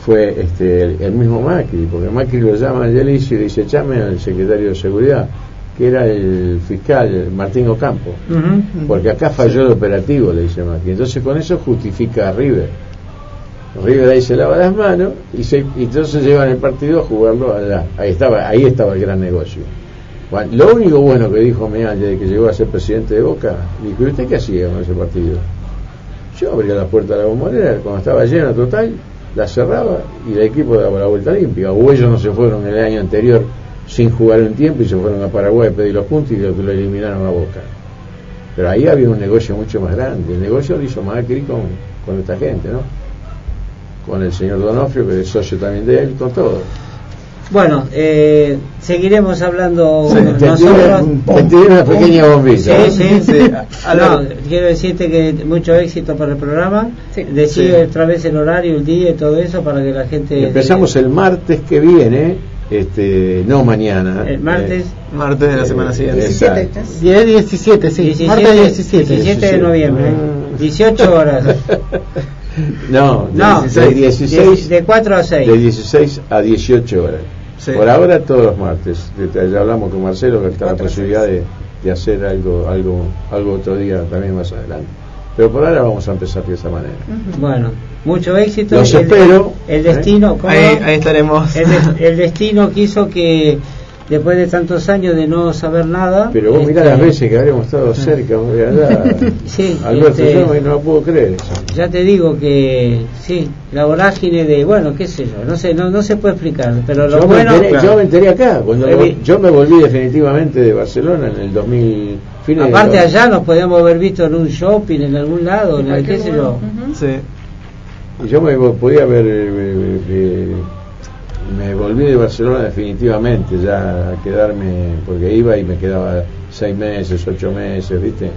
fue este el, el mismo Macri, porque Macri lo llama a Angelici y le dice, llame al secretario de seguridad, que era el fiscal Martín Ocampo, porque acá falló el operativo, le dice Macri. Entonces con eso justifica a River. River ahí se lava las manos y, se, y entonces llevan el partido a jugarlo allá. Ahí estaba, ahí estaba el gran negocio. Bueno, lo único bueno que dijo Meal desde que llegó a ser presidente de Boca, dijo, ¿y usted qué hacía con ese partido? Yo abría la puerta de la bombonera, cuando estaba llena total, la cerraba y el equipo daba la vuelta limpia. O ellos no se fueron el año anterior sin jugar un tiempo y se fueron a Paraguay a pedir los puntos y lo, lo eliminaron a Boca. Pero ahí había un negocio mucho más grande. El negocio lo hizo Macri con, con esta gente, ¿no? Con el señor Donofrio, que es socio también de él, con todo. Bueno, eh, seguiremos hablando Sí, nosotros. te una pequeña bombilla. Sí, sí, Sí, No, Alberto. quiero decirte que mucho éxito para el programa. Sí. Decide Sí. otra vez el horario, el día y todo eso para que la gente. Empezamos el martes que viene este, no mañana. El martes. Eh, martes de la semana siguiente. 17, 17, sí. 17, martes 17. 17 de noviembre. 18 horas. no, no, de 16, de 4 a 6. De 16 a 18 horas. Sí. Por ahora todos los martes. Ya hablamos con Marcelo que está la posibilidad de, de, hacer algo, algo, algo otro día también más adelante. Pero por ahora vamos a empezar de esa manera. Bueno, mucho éxito. Los espero. El destino, ¿eh? ahí, ahí, estaremos. El, el, destino quiso que después de tantos años de no saber nada. Pero vos este, mirá las veces que habríamos estado cerca, de allá. sí, Alberto, este, yo no, lo puedo creer. Eso. Ya te digo que sí, la vorágine de, bueno, qué sé yo, no sé, no, no se puede explicar, pero lo yo bueno. Me enteré, claro. Yo me enteré acá, cuando eh, yo me volví definitivamente de Barcelona en el 2000. Fines Aparte, de allá nos podíamos haber visto en un shopping, en algún lado, en el qué sé yo. Uh -huh. Sí. Y yo me podía haber. Eh, eh, me volví de Barcelona definitivamente ya a quedarme porque iba y me quedaba seis meses ocho meses viste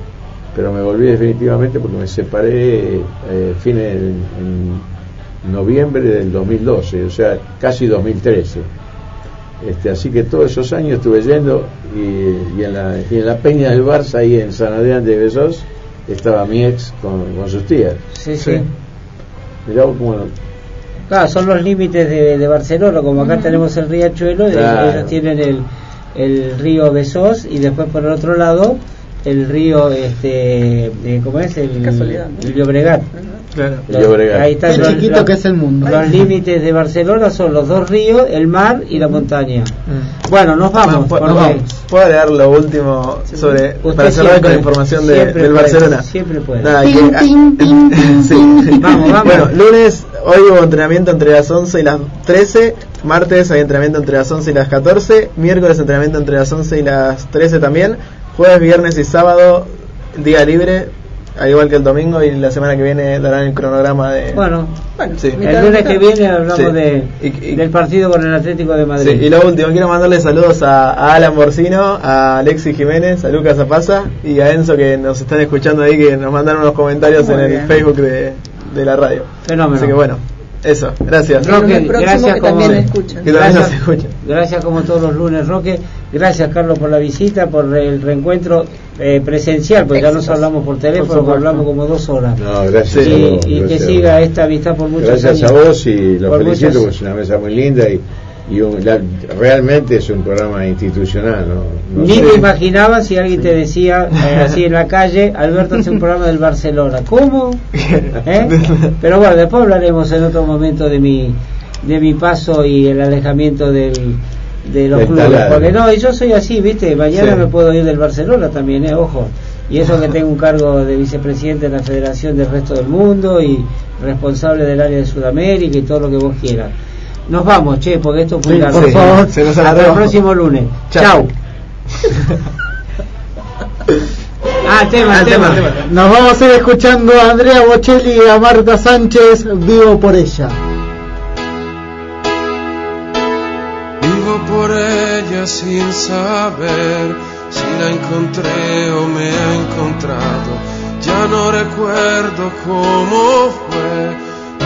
pero me volví definitivamente porque me separé eh, fines en, noviembre del 2012 o sea casi 2013 este, así que todos esos años estuve yendo y, y, en la, y en la peña del Barça ahí en San Adrián de Besós estaba mi ex con, con sus tías. Sí sí, sí. mirá cómo Claro, son los límites de, de, Barcelona, como acá tenemos el riachuelo, claro. ellos tienen el, el río Besós y después por el otro lado el río, este, eh, ¿cómo es? El, Casualidad, ¿no? el Llobregat. Claro. Los, Llobregat. Ahí está el los, chiquito los, que es el mundo. Los límites de Barcelona son los dos ríos, el mar y la montaña. Mm. Bueno, nos vamos. Bueno, nos vamos. ¿Puedo leer lo último sobre Usted para cerrar siempre, con la información de, del puede, Barcelona? Siempre puede. Nada, que, sí. Vamos, vamos. Bueno, lunes hoy hubo entrenamiento entre las 11 y las 13, martes hay entrenamiento entre las 11 y las 14, miércoles entrenamiento entre las 11 y las 13 también, jueves, viernes y sábado día libre, al igual que el domingo y la semana que viene darán el cronograma de Bueno, Bueno, Sí. el lunes que viene hablamos Sí. de, Y- y- del partido con el Atlético de Sí, Madrid. y lo último, quiero mandarle saludos a, a Alan Borcino, a Alexis Jiménez, a Lucas Zapaza y a Enzo que nos están escuchando ahí, que nos mandaron unos comentarios Muy en el. Facebook de, de la radio. Fenómeno. Así que bueno, eso, gracias. Roque, gracias como, gracias, gracias como todos los lunes, Roque. Gracias, Carlos, por la visita, por el reencuentro eh, presencial, porque ya nos hablamos por teléfono, Por supuesto. hablamos como dos horas. No, gracias y a vos. y que gracias siga esta amistad por muchos Gracias años. a vos y lo Por felicito porque es una mesa muy linda y, y un- la- realmente es un programa institucional. ¿no? No Ni sé. me imaginaba si alguien te decía eh, así en la calle, Alberto hace un programa del Barcelona. ¿Cómo? ¿Eh? Pero bueno, después hablaremos en otro momento de mi de mi paso y el alejamiento del de los clubes. Porque no, y yo soy así, ¿viste? Mañana Sí. me puedo ir del Barcelona también, ¿eh? Ojo. Y eso que tengo un cargo de vicepresidente de la Federación del Resto del Mundo y responsable del área de Sudamérica y todo lo que vos quieras. Nos vamos, che, porque esto fue Sí, largo. por favor, se nos Hasta el próximo lunes. Chao. Chao. ah, tema, Ah, tema. tema, tema. Nos vamos a ir escuchando a Andrea Bocelli y a Marta Sánchez, Vivo por ella. Vivo por ella sin saber si la encontré o me ha encontrado. Ya no recuerdo cómo fue,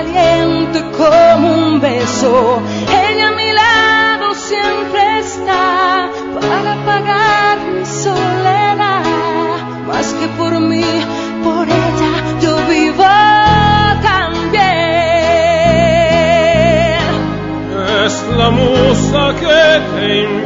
caliente como un beso. Ella a mi lado siempre está para apagar mi soledad. Más que por mí, por ella yo vivo también. Es la musa que te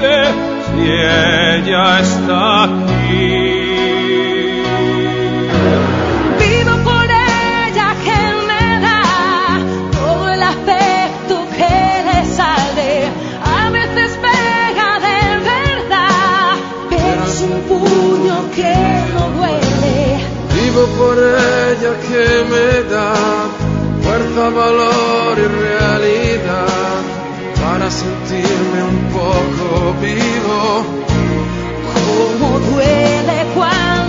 si ella está aquí? Vivo por ella que me da todo el afecto que le sale. A veces pega de verdad, pero es un puño que no duele. Vivo por ella que me da fuerza, valor y realidad para sentirme un poco vivo. Como duele cuando